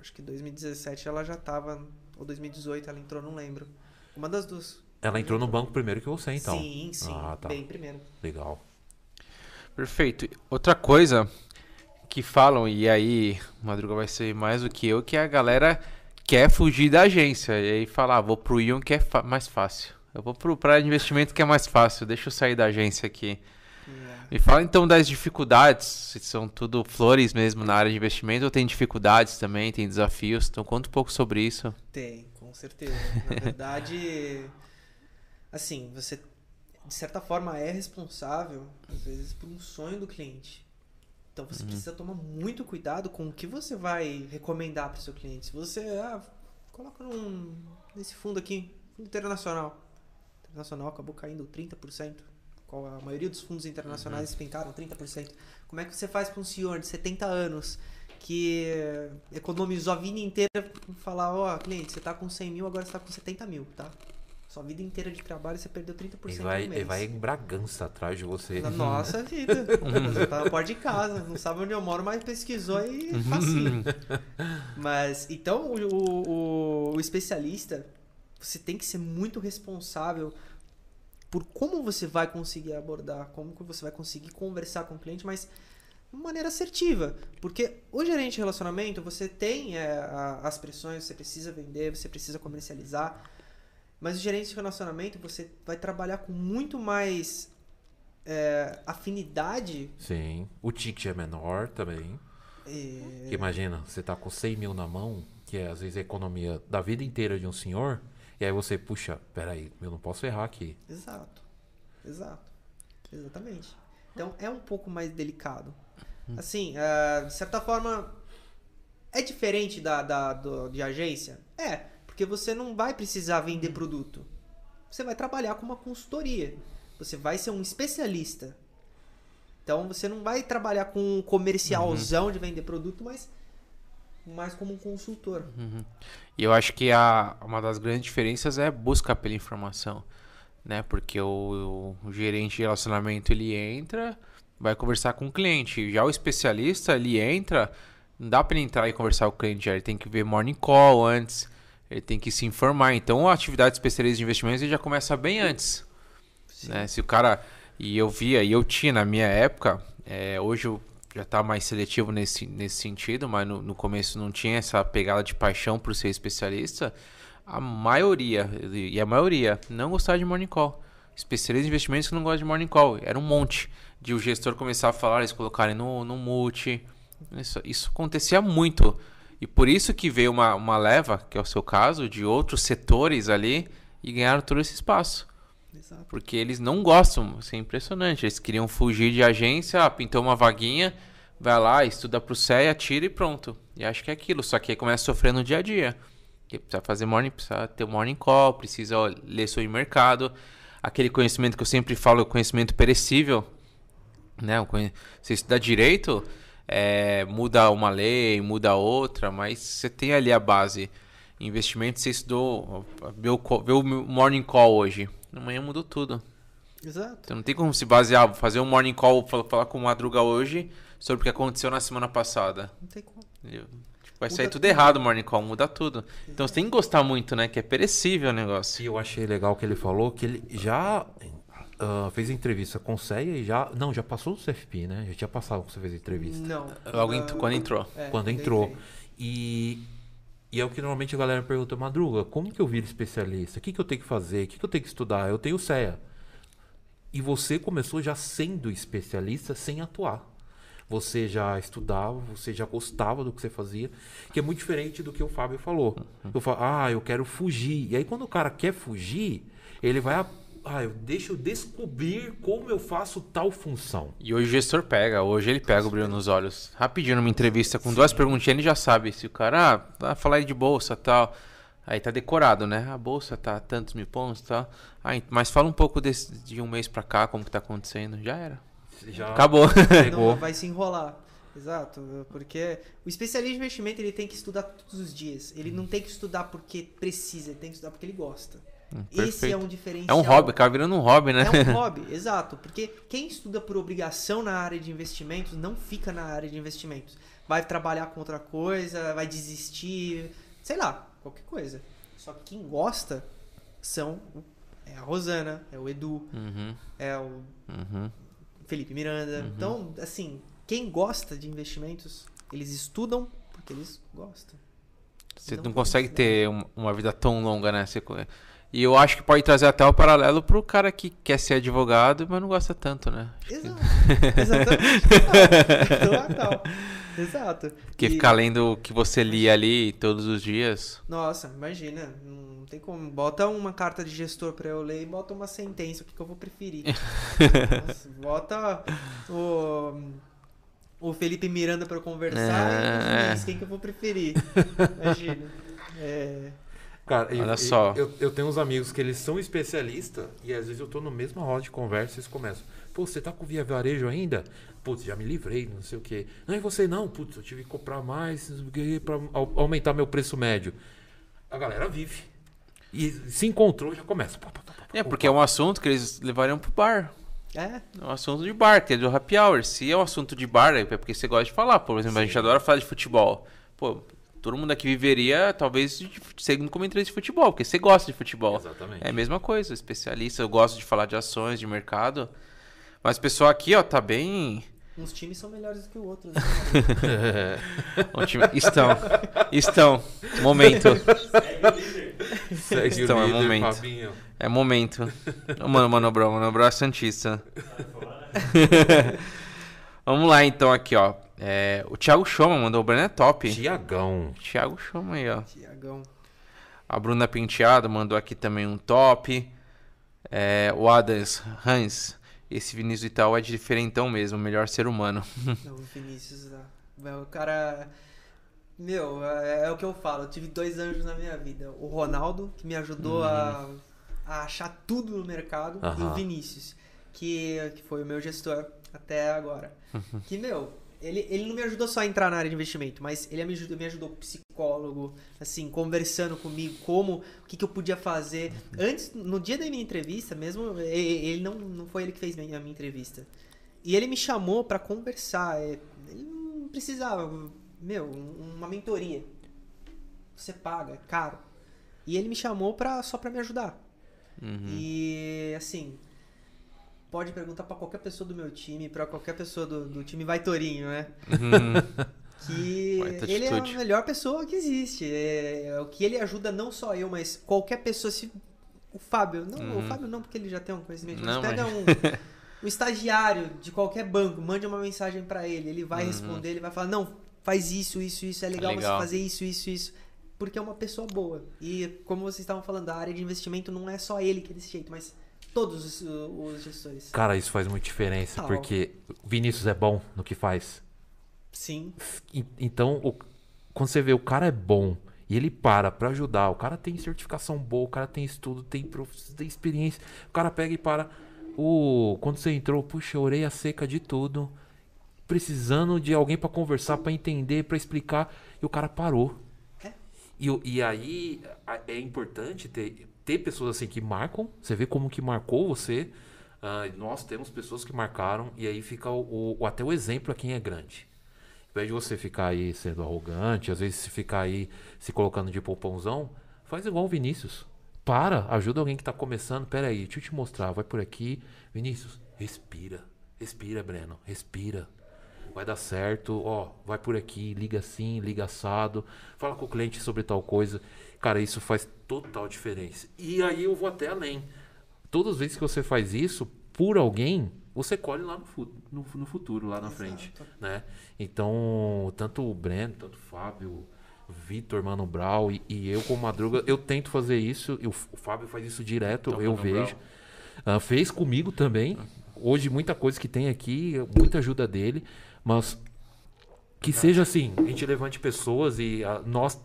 acho que 2017 ela já tava. Ou 2018 ela entrou, não lembro. Uma das duas. Ela entrou no banco primeiro que você, então. Sim, sim. Ah, tá. Bem primeiro. Legal. Perfeito. Outra coisa que falam, e aí Madruga vai ser mais do que eu, que a galera quer fugir da agência. E aí fala, ah, vou pro Ion que é mais fácil. Eu vou pro pra investimento que é mais fácil. Deixa eu sair da agência aqui. Me fala então das dificuldades, se são tudo flores mesmo na área de investimento ou tem dificuldades também, tem desafios. Então conta um pouco sobre isso. Tem, com certeza. Na <laughs> verdade, assim, você de certa forma é responsável, às vezes, por um sonho do cliente. Então você precisa tomar muito cuidado com o que você vai recomendar para o seu cliente. Se você, ah, coloca num, nesse fundo aqui, fundo internacional. Internacional acabou caindo 30%. Qual a maioria dos fundos internacionais despencaram 30%. Como é que você faz para um senhor de 70 anos que economizou a vida inteira falar, ó, cliente, você tá com 100 mil, agora você tá com 70 mil, tá? Sua vida inteira de trabalho, você perdeu 30% Ele vai, mês. ele vai em Bragança atrás de você. Na nossa vida. <laughs> Você tá na porta de casa, não sabe onde eu moro, mas pesquisou e facinho. Mas, então, o, o, o especialista, você tem que ser muito responsável por como você vai conseguir abordar, como que você vai conseguir conversar com o cliente, mas de maneira assertiva. Porque o gerente de relacionamento, você tem é, as pressões, você precisa vender, você precisa comercializar, mas o gerente de relacionamento, você vai trabalhar com muito mais é, afinidade. Sim. O ticket é menor também. é, imagina, você tá com 100 mil na mão, que é às vezes a economia da vida inteira de um senhor, e aí você, puxa, peraí, eu não posso errar aqui. Exato. Exato. Exatamente. Então é um pouco mais delicado. Assim, é, de certa forma, é diferente da, da do- de agência? É, porque você não vai precisar vender produto. Você vai trabalhar com uma consultoria. Você vai ser um especialista. Então você não vai trabalhar com um comercialzão de vender produto, mas mais como um consultor. E eu acho que a, uma das grandes diferenças é busca pela informação, né? Porque o, o gerente de relacionamento ele entra, vai conversar com o cliente. Já o especialista ele entra, não dá para ele entrar e conversar com o cliente, já. ele tem que ver morning call antes, ele tem que se informar. Então a atividade de especialista de investimentos ele já começa bem antes, né? Se o cara e eu via e eu tinha na minha época, é, hoje eu já tá mais seletivo nesse, nesse sentido, mas no, no começo não tinha essa pegada de paixão por ser especialista. A maioria, e a maioria, não gostava de morning call. Especialistas em investimentos que não gostam de morning call. Era um monte. De o gestor começar a falar, eles colocarem no, no multi. Isso, isso acontecia muito. E por isso que veio uma, uma leva, que é o seu caso, de outros setores ali e ganharam todo esse espaço. Exato. Porque eles não gostam, isso é impressionante. Eles queriam fugir de agência, ah, pintou uma vaguinha, vai lá, estuda pro CEA, tira e pronto. E acho que é aquilo, só que aí começa a sofrer no dia a dia. Porque precisa fazer morning, precisa ter morning call, precisa ler sobre mercado. Aquele conhecimento que eu sempre falo, o conhecimento perecível, né? Você estuda direito, é, muda uma lei, muda outra, mas você tem ali a base. Investimento, você estudou, vê vê o morning call hoje. Amanhã mudou tudo. Exato. Então não tem como se basear, fazer um morning call, falar, falar com o Madruga hoje sobre o que aconteceu na semana passada. Não tem como. Entendeu? Tipo, vai Muda sair tudo tudo. errado o morning call, muda tudo. Então você tem que gostar muito, né? Que é perecível o negócio. E eu achei legal que ele falou que ele já ah, fez entrevista com o CEA e já. Não, já passou do CFP, né? Já tinha passado quando você fez a entrevista. Não. Logo ent- quando entrou. é, quando entrou. E, e é o que normalmente a galera pergunta, Madruga, como que eu viro especialista? O que, que eu tenho que fazer? O que, que eu tenho que estudar? Eu tenho CEA. E você começou já sendo especialista sem atuar. Você já estudava, você já gostava do que você fazia, que é muito diferente do que o Fábio falou. Eu falo, ah, eu quero fugir. E aí quando o cara quer fugir, ele vai, ah, eu, deixa eu descobrir como eu faço tal função. E hoje o gestor pega, hoje ele pega o brilho nos olhos. Rapidinho, numa entrevista, com duas perguntinhas, ele já sabe se o cara, ah, vai falar aí de bolsa tal. Aí tá decorado, né? A bolsa tá tantos mil pontos e tal. Ah, ent- mas fala um pouco desse, de um mês pra cá, como que tá acontecendo. Já era. Já Acabou. <laughs> pegou. Não vai se enrolar. Exato, porque o especialista de investimento ele tem que estudar todos os dias. Ele não tem que estudar porque precisa, ele tem que estudar porque ele gosta. Esse é perfeito. um diferencial. É um hobby, acaba virando um hobby, né? É um <laughs> hobby, exato. Porque quem estuda por obrigação na área de investimentos não fica na área de investimentos. Vai trabalhar com outra coisa, vai desistir, sei lá, qualquer coisa. Só que quem gosta são é a Rosana, é o Edu, Uhum, é o uhum. Felipe Miranda. Então, assim, quem gosta de investimentos, eles estudam porque eles gostam. Você Não não, consegue precisa. ter um- uma vida tão longa, né? Você E eu acho que pode trazer até o paralelo pro cara que quer ser advogado, mas não gosta tanto, né? Exato. Exatamente. Total. Exato. Porque E- ficar lendo o que você lia ali todos os dias. Nossa, imagina, não tem como. Bota uma carta de gestor pra eu ler e bota uma sentença, o que, que eu vou preferir. <laughs> Nossa, bota o, o Felipe Miranda pra eu conversar e o É. juiz, quem que eu vou preferir? Imagina. É, Cara, eu- Olha eu, só. Eu, eu tenho uns amigos que eles são especialistas e às vezes eu tô no mesma roda de conversa e eles começam. Pô, você tá com via varejo ainda? Putz, já me livrei, não sei o quê. Não, e você não? Putz, eu tive que comprar mais não sei o quê, pra au- aumentar meu preço médio. A galera vive. E se encontrou, já começa. Pá, pá, pá, pá, É, pá, porque é um assunto que eles levariam pro bar. É, É um assunto de bar, que é do happy hour. Se é um assunto de bar, é porque você gosta de falar. Por exemplo, a gente adora falar de futebol. Pô, todo mundo aqui viveria, talvez, de, sendo comentarista de futebol, porque você gosta de futebol. Exatamente. É a mesma coisa, especialista. Eu gosto de falar de ações, de mercado. Mas o pessoal aqui, ó, tá bem. uns times são melhores do que o outro. Né? o <laughs> time- Estão. Estão. Momento. Segue o líder. Segue é o líder, momento. Fabinho. É momento. Mano, Mano Brown, Mano Brown é Santista. Sai <laughs> fora. Vamos lá, então, aqui, ó. É, o Thiago Choma mandou o Breno é top. Tiagão. Thiago Choma aí, ó. Tiagão. A Bruna Penteado mandou aqui também um top. É, o Adams Hans. Esse Vinícius Itaú é diferentão mesmo, melhor ser humano. <laughs> Não, o Vinícius, ah, o cara. Meu, é, é o que eu falo. Eu tive dois anjos na minha vida. O Ronaldo, que me ajudou a, a achar tudo no mercado, e o. Vinícius, que, que foi o meu gestor até agora. <laughs> Que, meu, ele, ele não me ajudou só a entrar na área de investimento, mas ele me ajudou, me ajudou psicólogo, assim, conversando comigo, como, o que, que eu podia fazer. Antes, no dia da minha entrevista, mesmo, e- e- ele não, não foi ele que fez a minha entrevista. E ele me chamou pra conversar. é, Ele não precisava, meu, um- uma mentoria. Você paga, é caro. E ele me chamou pra, só pra me ajudar. Uhum. E assim, pode perguntar pra qualquer pessoa do meu time, pra qualquer pessoa do, do time Vai Torinho, né? Uhum. <laughs> Que ele é a melhor pessoa que existe. É, é o que ele ajuda não só eu, mas qualquer pessoa. Se, o Fábio, não, Uhum. o Fábio não, porque ele já tem um conhecimento, Não, mas pega mas- um, um estagiário de qualquer banco, mande uma mensagem pra ele, ele vai Uhum. responder, ele vai falar, não, faz isso, isso, isso, é legal, legal. você fazer isso, isso, isso. Porque é uma pessoa boa. E como vocês estavam falando, a área de investimento não é só ele que é desse jeito, mas todos os, os gestores. Cara, isso faz muita diferença, Tal. porque o Vinícius é bom no que faz. Sim. E- Então, o- quando você vê o cara é bom e ele para pra ajudar, o cara tem certificação boa, o cara tem estudo, tem, prof... tem experiência, o cara pega e para. O... Quando você entrou, puxa, orelha seca de tudo, precisando de alguém pra conversar, pra entender, pra explicar, e o cara parou. É. E, e aí a- é importante ter, ter pessoas assim que marcam, você vê como que marcou você. Ah, nós temos pessoas que marcaram, e aí fica o, o- até o exemplo a quem é grande. Ao invés de você ficar aí sendo arrogante, às vezes se ficar aí se colocando de poupãozão, faz igual o Vinícius. Para, ajuda alguém que tá começando. Pera aí, deixa eu te mostrar. Vai por aqui. Vinícius, respira. Respira, Breno. Respira. Vai dar certo. Ó, vai por aqui. Liga assim, liga assado. Fala com o cliente sobre tal coisa. Cara, isso faz total diferença. E aí eu vou até além. Todas as vezes que você faz isso por alguém, você colhe lá no, fu- no- no futuro, lá na frente né? Então, tanto o Breno, tanto o Fábio, o Vitor, Mano Brau e, e eu como Madruga, eu tento fazer isso, e o, Fábio faz isso direto, Então, eu Mano vejo. Ah, fez comigo também. Hoje muita coisa que tem aqui, muita ajuda dele, mas que seja assim, a gente levante pessoas e ah, nós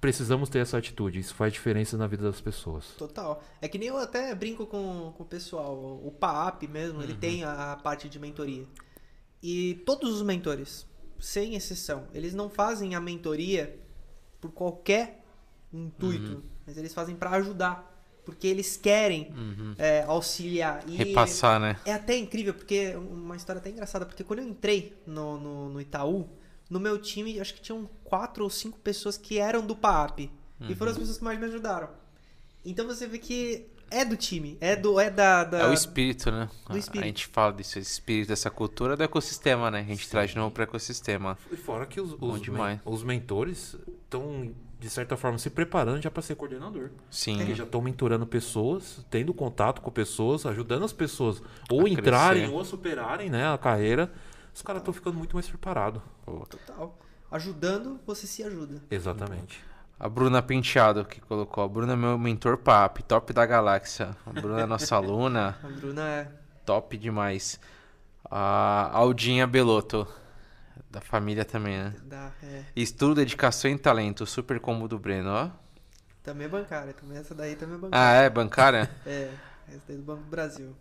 precisamos ter essa atitude. Isso faz diferença na vida das pessoas. Total. É que nem eu até brinco com, com o pessoal. O PAP mesmo, Uhum. ele tem a, a parte de mentoria. E todos os mentores, sem exceção, eles não fazem a mentoria por qualquer intuito, Uhum. mas eles fazem pra ajudar. Porque eles querem é, auxiliar. E Uhum. Repassar, né? é até incrível, porque uma história até engraçada, porque quando eu entrei no, no, no Itaú, no meu time, acho que tinham quatro ou cinco pessoas que eram do PAP. E foram as pessoas que mais me ajudaram. Então você vê que é do time, é do é da, da- É o espírito, né? do espírito. A gente fala desse espírito, dessa cultura do ecossistema, né? A gente traz de novo pro ecossistema. E fora que os, os, men- demais. os mentores estão, de certa forma, se preparando já para ser coordenador. Sim. Eles já estão mentorando pessoas, tendo contato com pessoas, ajudando as pessoas ou A entrarem crescer. ou a superarem né, a carreira. Os caras estão ficando muito mais preparados. Total. Ajudando, você se ajuda. Exatamente. A Bruna Penteado que colocou. A Bruna é meu mentor PAP, top da galáxia. A Bruna é nossa aluna, <laughs> A Bruna é. top demais. A Aldinha Belotto, da família também, né? Da, é Estudo, dedicação e talento, super combo do Breno, ó. também é bancária. Também essa daí também é Ah, bancária. é? Bancária? <laughs> É, essa daí é do Banco do Brasil.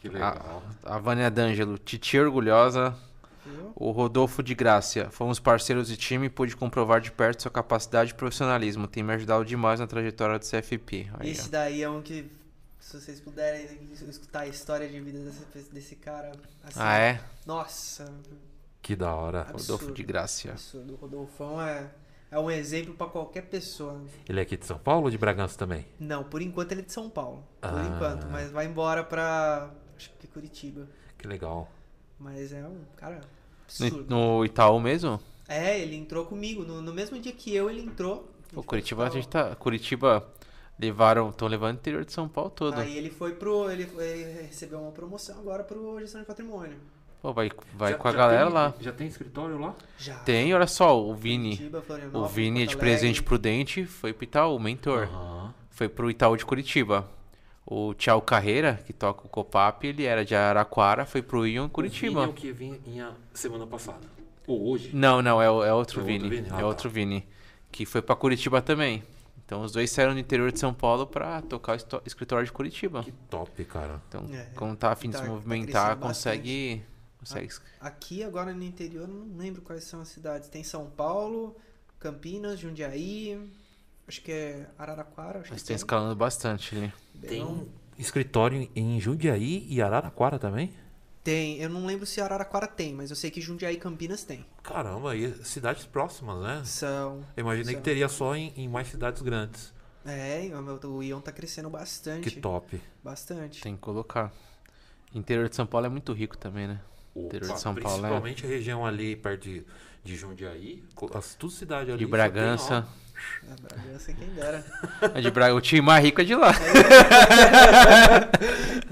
Que A, a Vânia D'Angelo, Titi orgulhosa. Viu? O Rodolfo de Grácia. Fomos parceiros de time e pude comprovar de perto sua capacidade e profissionalismo. Tem me ajudado demais na trajetória do CFP. Aí, Esse ó. daí é um que, se vocês puderem escutar a história de vida desse, desse cara, assim, Ah, é? nossa, Que da hora. Absurdo. Rodolfo de Grácia. absurdo. O Rodolfão é, é um exemplo pra qualquer pessoa. Ele é aqui de São Paulo ou de Bragança também? Não, por enquanto ele é de São Paulo. Por Ah. enquanto, mas vai embora pra, acho que Curitiba. Que legal. Mas é um cara absurdo. no Itaú mesmo? É, ele entrou comigo. No, no mesmo dia que eu, ele entrou. Pô, Curitiba, a gente tá. Curitiba levaram. estão levando o interior de São Paulo todo. Aí ele foi pro. Ele, ele recebeu uma promoção agora pro gestão de patrimônio. Pô, vai vai Já- com a galera tem- lá. Já tem escritório lá? Já. Tem, olha só, o Vini. Curitiba, O Vini é de presente prudente, foi pro Itaú, mentor. Aham. Foi pro Itaú de Curitiba. O Tchau Carreira, que toca o Copap, ele era de Araquara, foi pro Ion O Vini Curitiba. é o que vinha semana passada. Ou hoje. Não, não, é, o- é outro É outro Vini. Vini? Ah, é tá. outro Vini. Que foi pra Curitiba também. Então os dois saíram do interior de São Paulo pra tocar o escritório de Curitiba. Que top, cara. Então, É, como tá afim de tá- se tá movimentar, crescendo consegue. Consegue Aqui agora no interior, eu não lembro quais são as cidades. Tem São Paulo, Campinas, Jundiaí, acho que é Araraquara. Acho Mas que tem escalando bastante ali. Tem escritório em Jundiaí e Araraquara também? Tem, eu não lembro se Araraquara tem, mas eu sei que Jundiaí e Campinas tem. Caramba, e cidades próximas, né? São. Eu imaginei são. que teria só em, em mais cidades grandes. É, o meu- o Ion tá crescendo bastante. Que top. Bastante. Tem que colocar. Interior de São Paulo é muito rico também, né? Interior Opa, de São Paulo, é. Principalmente a região ali perto de, de Jundiaí. As, tudo cidade ali. De Bragança. É, Bragança, quem dera. <laughs> É de Braga. O time mais rico é de lá. <laughs>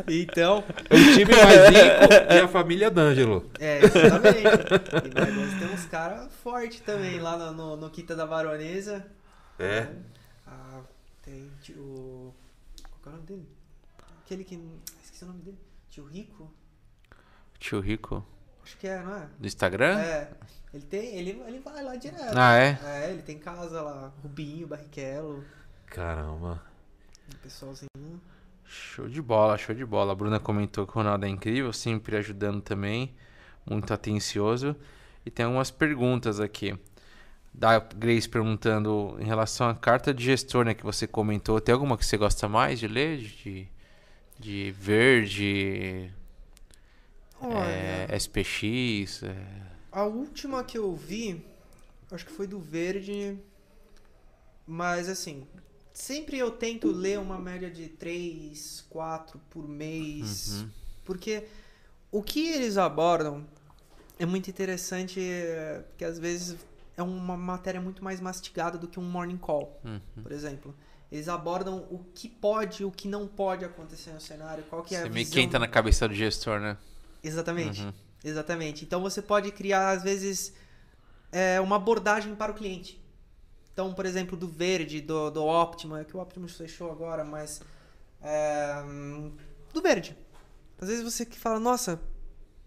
Então, tem, ó. O time mais rico e a família D'Angelo. é, exatamente. E Bragança tem uns caras fortes também lá no, no, no Quinta da Baronesa. É. Ah, tem tio. Qual é o nome dele? Aquele que. Esqueci o nome dele. Tio Rico? Tio Rico. Acho que é, não é? Do Instagram? É. Ele tem. Ele, ele vai lá direto. Ah, é? É, ele tem casa lá. Rubinho, Barrichello. Caramba. O pessoalzinho. Show de bola, show de bola. A Bruna comentou que o Ronaldo é incrível, sempre ajudando também. Muito atencioso. E tem algumas perguntas aqui. Da Grace perguntando em relação à carta de gestor, né, que você comentou. Tem alguma que você gosta mais de ler? De, de verde, Olha. é, SPX? é, A última que eu vi, acho que foi do Verde. Mas assim, sempre eu tento ler uma média de 3, 4 por mês. Uhum. Porque o que eles abordam é muito interessante, é, porque às vezes é uma matéria muito mais mastigada do que um morning call, Uhum. por exemplo. Eles abordam o que pode e o que não pode acontecer no cenário, qual que é Você a meio visão... que entra na cabeça do gestor, né? Exatamente. Uhum. Exatamente. Então você pode criar, às vezes, é, uma abordagem para o cliente. Então, por exemplo, do Verde, do, do Optima, é que o Optimus fechou agora, mas. é, hum, do Verde. Às vezes você que fala, nossa,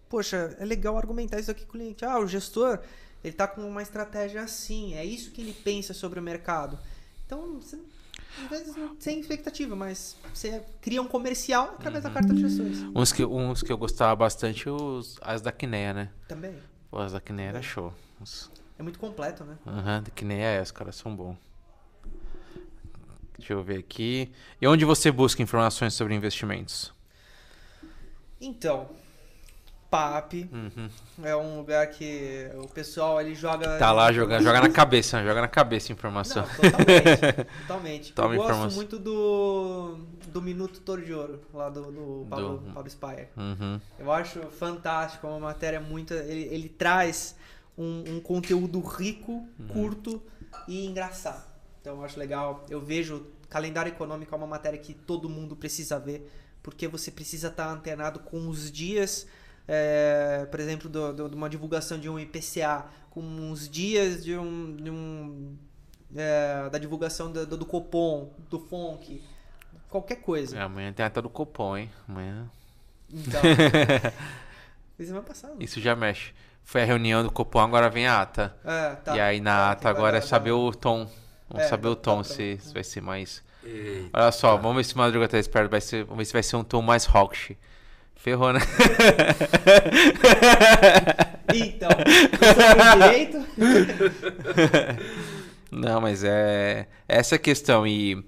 poxa, é legal argumentar isso aqui com o cliente. Ah, o gestor, ele tá com uma estratégia assim, é isso que ele pensa sobre o mercado. Então, você, às vezes, não- sem expectativa, mas você cria um comercial através da carta de gestores. Uns que, uns que eu gostava bastante, os, as da Kinea, né? Também. Pô, as da Kinea era show. É muito completo, né? Aham, da Kinea é, os caras são bons. Deixa eu ver aqui. E onde você busca informações sobre investimentos? Então, PAP Uhum. é um lugar que o pessoal ele joga. Tá lá, joga, joga na cabeça, joga na cabeça a Não, informação. totalmente. totalmente. <laughs> Toma eu gosto informação. muito do, do Minuto Toro de Ouro, lá do, do Pablo, Do- Pablo Spire. Uhum. Eu acho fantástico, é uma matéria muito. Ele, ele traz um, um conteúdo rico, Uhum. curto e engraçado. Então eu acho legal. Eu vejo calendário econômico é uma matéria que todo mundo precisa ver, porque você precisa estar antenado com os dias, é, por exemplo, do- do- de uma divulgação de um IPCA, com os dias de um. de um, é, da divulgação do, do, do Copom, do FONC, qualquer coisa. É, amanhã tem até do Copom, hein? Amanhã. Então. <laughs> Foi semana passada. Isso já mexe. Foi a reunião do Copom, agora vem a ata. É, tá. e aí na Tá, ata agora é saber tá. o tom. Vamos É, saber o tá- tom, tá se, se vai ser mais. Eita. Olha só, vamos ver se o Madruga tá esperto. Vai ser, vamos ver se vai ser um tom mais hawkish. Ferrou, né? <laughs> Então, direito, <laughs> Não, mas é essa é a questão e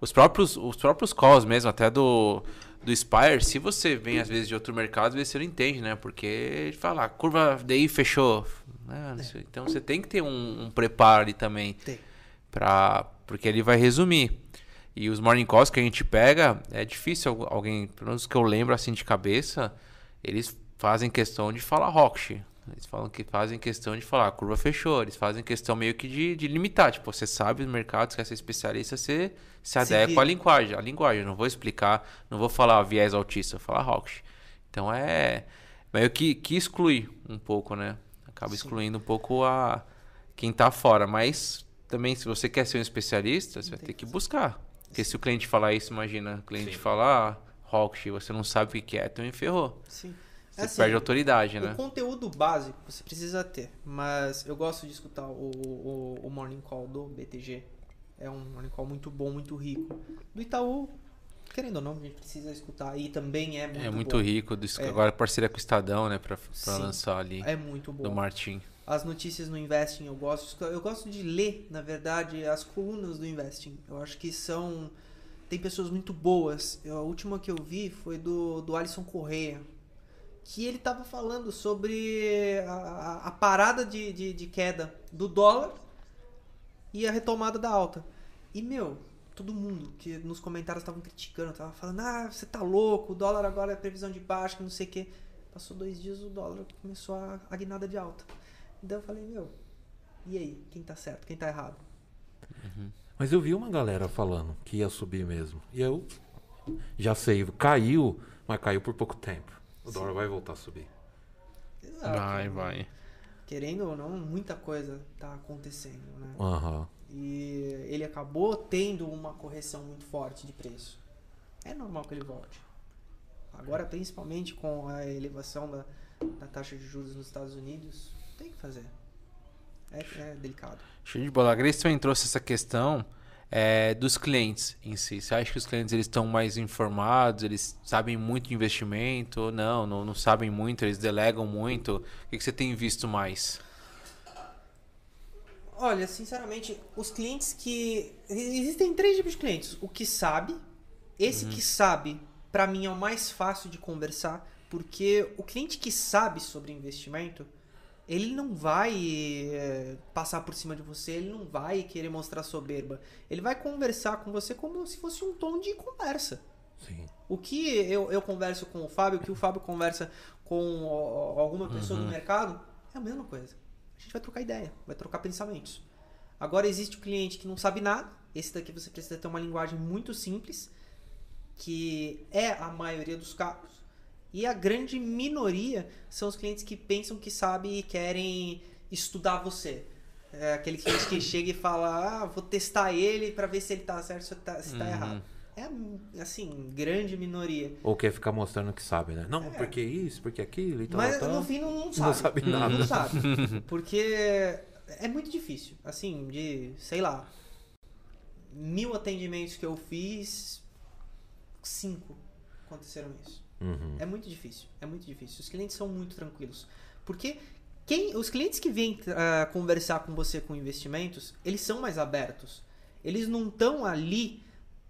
os próprios os próprios calls mesmo, até do do Spire, se você vem às vezes de outro mercado, às vezes você não entende, né? Porque ele fala, "Ah, curva DI fechou. né? Sei. Então você tem que ter um, um preparo ali também Tem. para porque ele vai resumir. E os morning calls que a gente pega, é difícil algu- alguém, pelo menos que eu lembro assim de cabeça, eles fazem questão de falar Rocksh. Eles falam que fazem questão de falar, a curva fechou. Eles fazem questão meio que de, de limitar. Tipo, você sabe do mercado, você quer ser especialista, você se Se adequa à linguagem. A linguagem, eu não vou explicar, não vou falar viés autista, vou falar Rocksh. Então é meio que, que exclui um pouco, né? Acaba Sim. excluindo um pouco a quem tá fora. Mas também, se você quer ser um especialista, você vai tem ter que que buscar. Porque se o cliente falar isso, imagina, o cliente Sim. falar, ah, Rocksh, você não sabe o que é, então ferrou. sim. Você Assim, perde autoridade, O né? conteúdo básico você precisa ter, mas eu gosto de escutar o, o, o Morning Call do BTG. É um Morning Call muito bom, muito rico. Do Itaú, querendo ou não, a gente precisa escutar e também é muito É muito bom. rico. do- É. Agora parceria com o Estadão, né? Pra, pra Sim. lançar ali. É muito do bom. As notícias no Investing eu gosto. Eu gosto de ler, na verdade, as colunas do Investing. Eu acho que são. Tem pessoas muito boas. Eu- a última que eu vi foi do, do Alisson Correia. Que ele tava falando sobre a, a- parada de, de, de queda do dólar e a retomada da alta. E, meu, todo mundo que nos comentários estavam criticando, tava falando, ah, você tá louco, o dólar agora é previsão de baixa, que não sei o quê. Passou dois dias, o dólar começou a, a guinada de alta. Então eu falei, meu, e aí? Quem tá certo? Quem tá errado? Mas eu vi uma galera falando que ia subir mesmo. E eu já sei, caiu, mas caiu por pouco tempo. O dólar vai voltar a subir. Exato. Vai, vai. Querendo ou não, muita coisa tá acontecendo, né? Aham. E ele acabou tendo uma correção muito forte de preço. É normal que ele volte. Agora, principalmente com a elevação da, da taxa de juros nos Estados Unidos, tem que fazer. É, é delicado. Show de bola. A Grace também trouxe essa questão é, dos clientes em si. Você acha que os clientes eles estão mais informados? Eles sabem muito de investimento? Ou não, não, não sabem muito? Eles delegam muito? O que, que você tem visto mais? Olha, sinceramente, os clientes que. Existem três tipos de clientes. O que sabe. Esse que sabe, pra mim, é o mais fácil de conversar. Porque o cliente que sabe sobre investimento, ele não vai eh, passar por cima de você, ele não vai querer mostrar soberba. Ele vai conversar com você como se fosse um tom de conversa. Sim. O que eu, eu converso com o Fábio, o que o Fábio conversa com ó, alguma pessoa do mercado, é a mesma coisa. A gente vai trocar ideia, vai trocar pensamentos. Agora existe o cliente que não sabe nada. Esse daqui você precisa ter uma linguagem muito simples, que é a maioria dos casos. E a grande minoria são os clientes que pensam que sabem e querem estudar você. É aquele cliente que chega e fala: Ah, vou testar ele para ver se ele tá certo, se tá, se tá Uhum. errado. É, assim, grande minoria. Ou quer ficar mostrando que sabe, né? Não, É. porque isso, porque aquilo e tal. Mas tal. no fim não, não Não sabe. sabe nada. Não sabe. <laughs> Porque é muito difícil. Assim, de, sei lá, mil atendimentos que eu fiz, cinco aconteceram isso. Uhum. É muito difícil. É muito difícil. Os clientes são muito tranquilos. Porque quem, os clientes que vêm ah, conversar com você com investimentos, eles são mais abertos. Eles não estão ali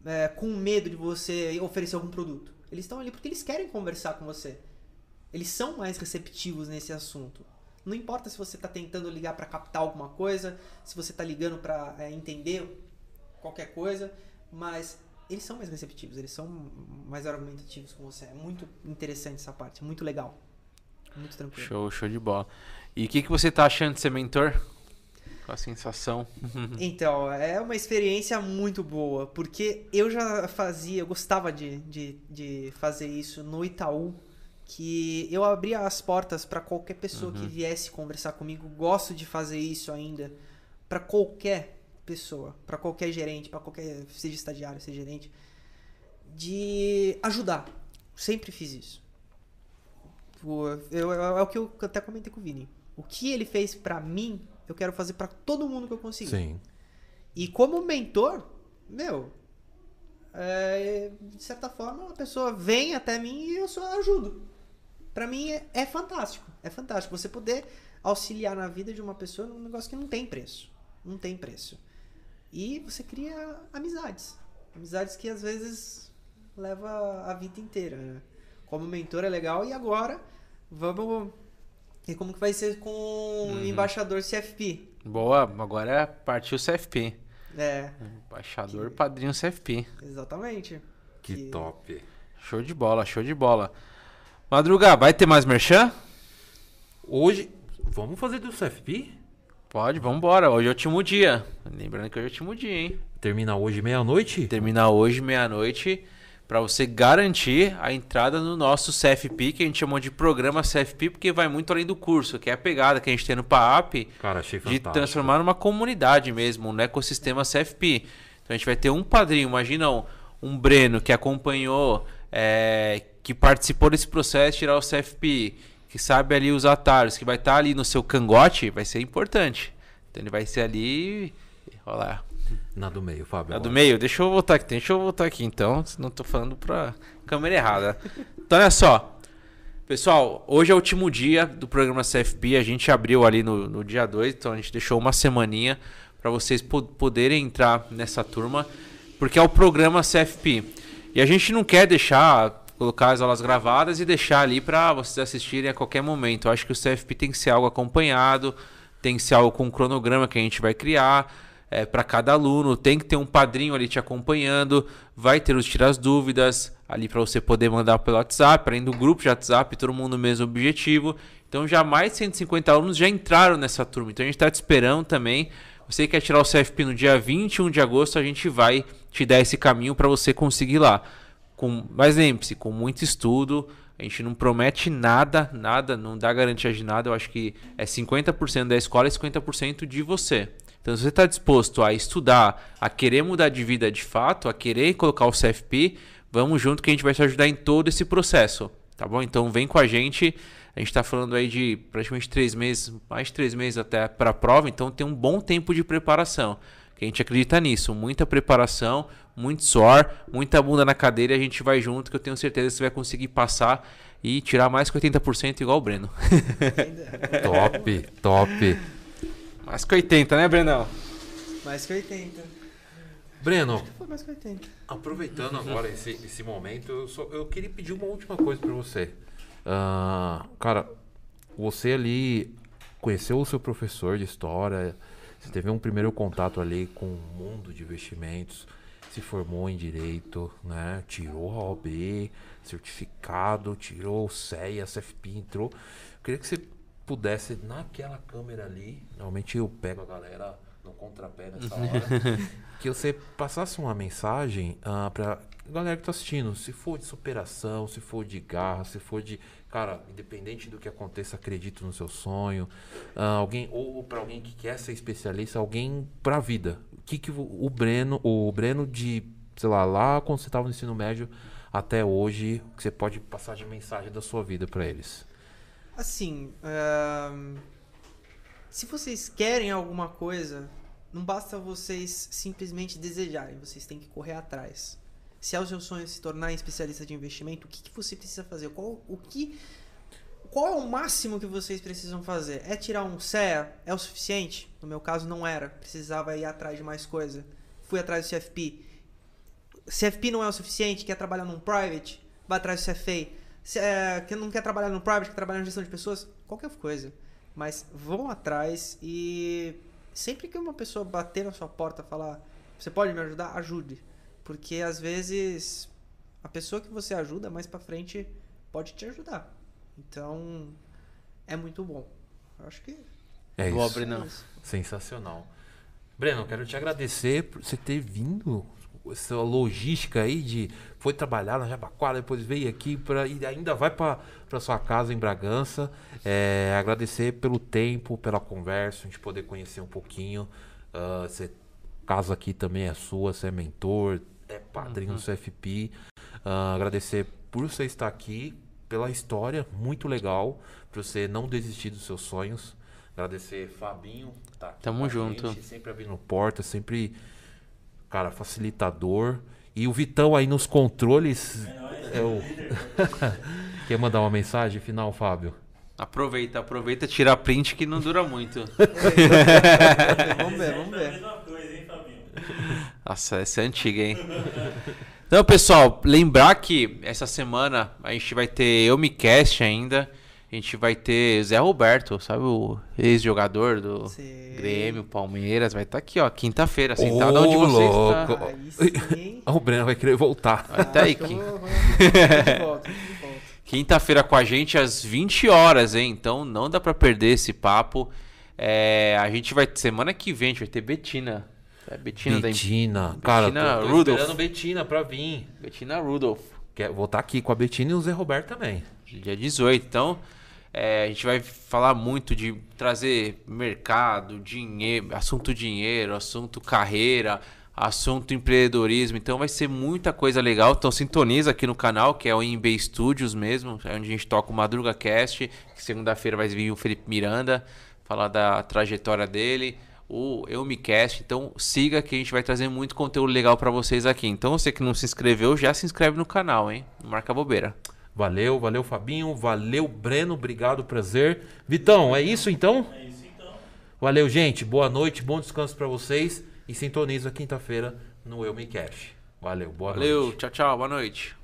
eh, com medo de você oferecer algum produto. Eles estão ali porque eles querem conversar com você. Eles são mais receptivos nesse assunto. Não importa se você está tentando ligar para captar alguma coisa, se você está ligando para entender qualquer coisa, mas eles são mais receptivos, eles são mais argumentativos com você. É muito interessante essa parte, muito legal. Muito tranquilo. Show, show de bola. E o que, que você tá achando de ser mentor? Qual a sensação? <laughs> Então, é uma experiência muito boa, porque eu já fazia, eu gostava de, de, de fazer isso no Itaú, que eu abria as portas para qualquer pessoa que viesse conversar comigo. Gosto de fazer isso ainda para qualquer pessoa, para qualquer gerente, para qualquer seja estagiário, seja gerente, de ajudar. Sempre fiz isso. O- eu- é o que eu até comentei com o Vini. O que ele fez para mim, eu quero fazer para todo mundo que eu conseguir. Sim. E como mentor, meu, é, de certa forma, a pessoa vem até mim e eu só ajudo. Pra mim é, é fantástico. É fantástico você poder auxiliar na vida de uma pessoa num negócio que não tem preço. Não tem preço. E você cria amizades. Amizades que às vezes leva a vida inteira, né? Como mentor é legal e agora vamos e como que vai ser com o embaixador CFP? Boa, agora partiu o CFP. É, Embaixador, padrinho CFP. exatamente. Que top. Show de bola, show de bola. Madruga, vai ter mais merchan? Hoje, vamos fazer do CFP? Pode, vambora. Hoje é o último dia. Lembrando que hoje é o último dia, hein? Termina hoje meia-noite? Terminar hoje, meia-noite, pra você garantir a entrada no nosso CFP, que a gente chamou de programa CFP, porque vai muito além do curso, que é a pegada que a gente tem no PAAP, Cara, achei de fantástico. transformar numa comunidade mesmo, um ecossistema CFP. Então a gente vai ter um padrinho, imagina um, um Breno que acompanhou, é, que participou desse processo de tirar o CFP, que sabe ali os atalhos, que vai estar ali no seu cangote, vai ser importante. Então ele vai ser ali. Olha lá. Na do meio, Fábio. A do meio, deixa eu voltar aqui, deixa eu voltar aqui então, senão tô falando pra câmera errada. Então olha só. Pessoal, hoje é o último dia do programa CFP, a gente abriu ali no, no dia 2, então a gente deixou uma semaninha para vocês po- poderem entrar nessa turma, porque é o programa CFP. E a gente não quer deixar colocar as aulas gravadas e deixar ali para vocês assistirem a qualquer momento. Eu acho que o CFP tem que ser algo acompanhado, tem que ser algo com um cronograma que a gente vai criar é, para cada aluno, tem que ter um padrinho ali te acompanhando, vai ter os tirar as dúvidas ali para você poder mandar pelo WhatsApp, além do grupo de WhatsApp, todo mundo mesmo objetivo. Então já mais de 150 alunos já entraram nessa turma. Então a gente está te esperando também. Você quer tirar o CFP no dia 21 de agosto, a gente vai te dar esse caminho para você conseguir lá. Com, mas lembre-se, com muito estudo, a gente não promete nada, nada, não dá garantia de nada. Eu acho que é 50% da escola e 50% de você. Então, se você está disposto a estudar, a querer mudar de vida de fato, a querer colocar o CFP, vamos junto que a gente vai te ajudar em todo esse processo. Tá bom? Então, vem com a gente. A gente está falando aí de praticamente três meses, mais de três meses até para a prova, então tem um bom tempo de preparação. Que a gente acredita nisso, muita preparação, muito suor, muita bunda na cadeira e a gente vai junto, que eu tenho certeza que você vai conseguir passar e tirar mais que 80% igual o Breno. <laughs> Top, top. mais que 80, né, Brenão? Mais que 80. Breno, Foi mais que 80. aproveitando agora esse, esse momento, eu, só, eu queria pedir uma última coisa pra você. Ah, cara, você ali conheceu o seu professor de história, você teve um primeiro contato ali com o mundo de investimentos, se formou em direito, né? Tirou a OB, certificado, tirou o CEA, CFP, entrou. Eu queria que você pudesse, naquela câmera ali, normalmente eu pego a galera no contrapé nessa hora, <laughs> que você passasse uma mensagem ah, pra galera que tá assistindo, se for de superação, se for de garra, se for de, cara, independente do que aconteça, acredito no seu sonho, ah, alguém ou para alguém que quer ser especialista, alguém pra vida. O que que o Breno, o Breno de, sei lá, lá quando você tava no ensino médio até hoje, que você pode passar de mensagem da sua vida pra eles? Assim, se vocês querem alguma coisa, não basta vocês simplesmente desejarem, vocês têm que correr atrás. Se é o seu sonho se tornar especialista de investimento, o que, que você precisa fazer? Qual, o que, qual é o máximo que vocês precisam fazer? É tirar um CEA? É o suficiente? No meu caso, não era. Precisava ir atrás de mais coisa. Fui atrás do CFP. CFP não é o suficiente, quer trabalhar num private, vai atrás do CFA. Se, é, que não quer trabalhar no private, quer trabalhar na gestão de pessoas, qualquer coisa. Mas vão atrás e sempre que uma pessoa bater na sua porta falar, você pode me ajudar? Ajude. Porque às vezes a pessoa que você ajuda mais pra frente pode te ajudar. Então é muito bom. Eu acho que É Boa, isso. Brenão. é isso. Sensacional. Breno, quero te agradecer por você ter vindo. Essa logística aí de. Foi trabalhar na Jabaquara, depois veio aqui pra, e ainda vai para sua casa em Bragança. É, agradecer pelo tempo, pela conversa, a gente poder conhecer um pouquinho. Ah, você, casa aqui também é sua, você é mentor, é padrinho do CFP. Ah, agradecer por você estar aqui, pela história, muito legal, por você não desistir dos seus sonhos. Agradecer Fabinho, tá aqui Tamo com a junto. gente, sempre abrindo porta, sempre, cara, facilitador. E o Vitão aí nos controles. É o... <laughs> Quer mandar uma mensagem final, Fábio? Aproveita, aproveita, tira print que não dura muito. <laughs> vamos ver, vamos A ver. Nossa, essa é antiga, hein? <laughs> Então, pessoal, lembrar que essa semana a gente vai ter Eu Me Cast ainda. A gente vai ter Zé Roberto, sabe o ex-jogador do Sei. Grêmio, Palmeiras. Vai estar aqui, ó, quinta-feira, sentado Ô, onde você louco. está. Sim. <laughs> Ah, o Breno vai querer voltar. Vai tá aí, <laughs> volta. Quinta-feira com a gente às 20 horas, hein? Então não dá pra perder esse papo. É, a gente vai semana que vem a gente vai ter Betina. É Betina, da Betina. Cara, Betina tô, tô Rudolph. esperando Betina pra vir. Betina Rudolph. Quer, vou estar aqui com a Betina e o Zé Roberto também. Dia 18. Então, é, a gente vai falar muito de trazer mercado, dinheiro, assunto dinheiro, assunto carreira, assunto empreendedorismo. Então, vai ser muita coisa legal. Então, sintoniza aqui no canal, que é o InB Studios mesmo, é onde a gente toca o Madruga Cast. Segunda-feira vai vir o Felipe Miranda falar da trajetória dele. O Eu Me Cast, então siga que a gente vai trazer muito conteúdo legal pra vocês aqui. Então você que não se inscreveu, já se inscreve no canal, hein? Não marca bobeira. Valeu, valeu, Fabinho. Valeu, Breno. Obrigado, prazer. Vitão, é isso então? É isso então. Valeu, gente. Boa noite, bom descanso pra vocês. E sintoniza quinta-feira no Eu Me Cash. Valeu, boa Valeu, noite. tchau, tchau, boa noite.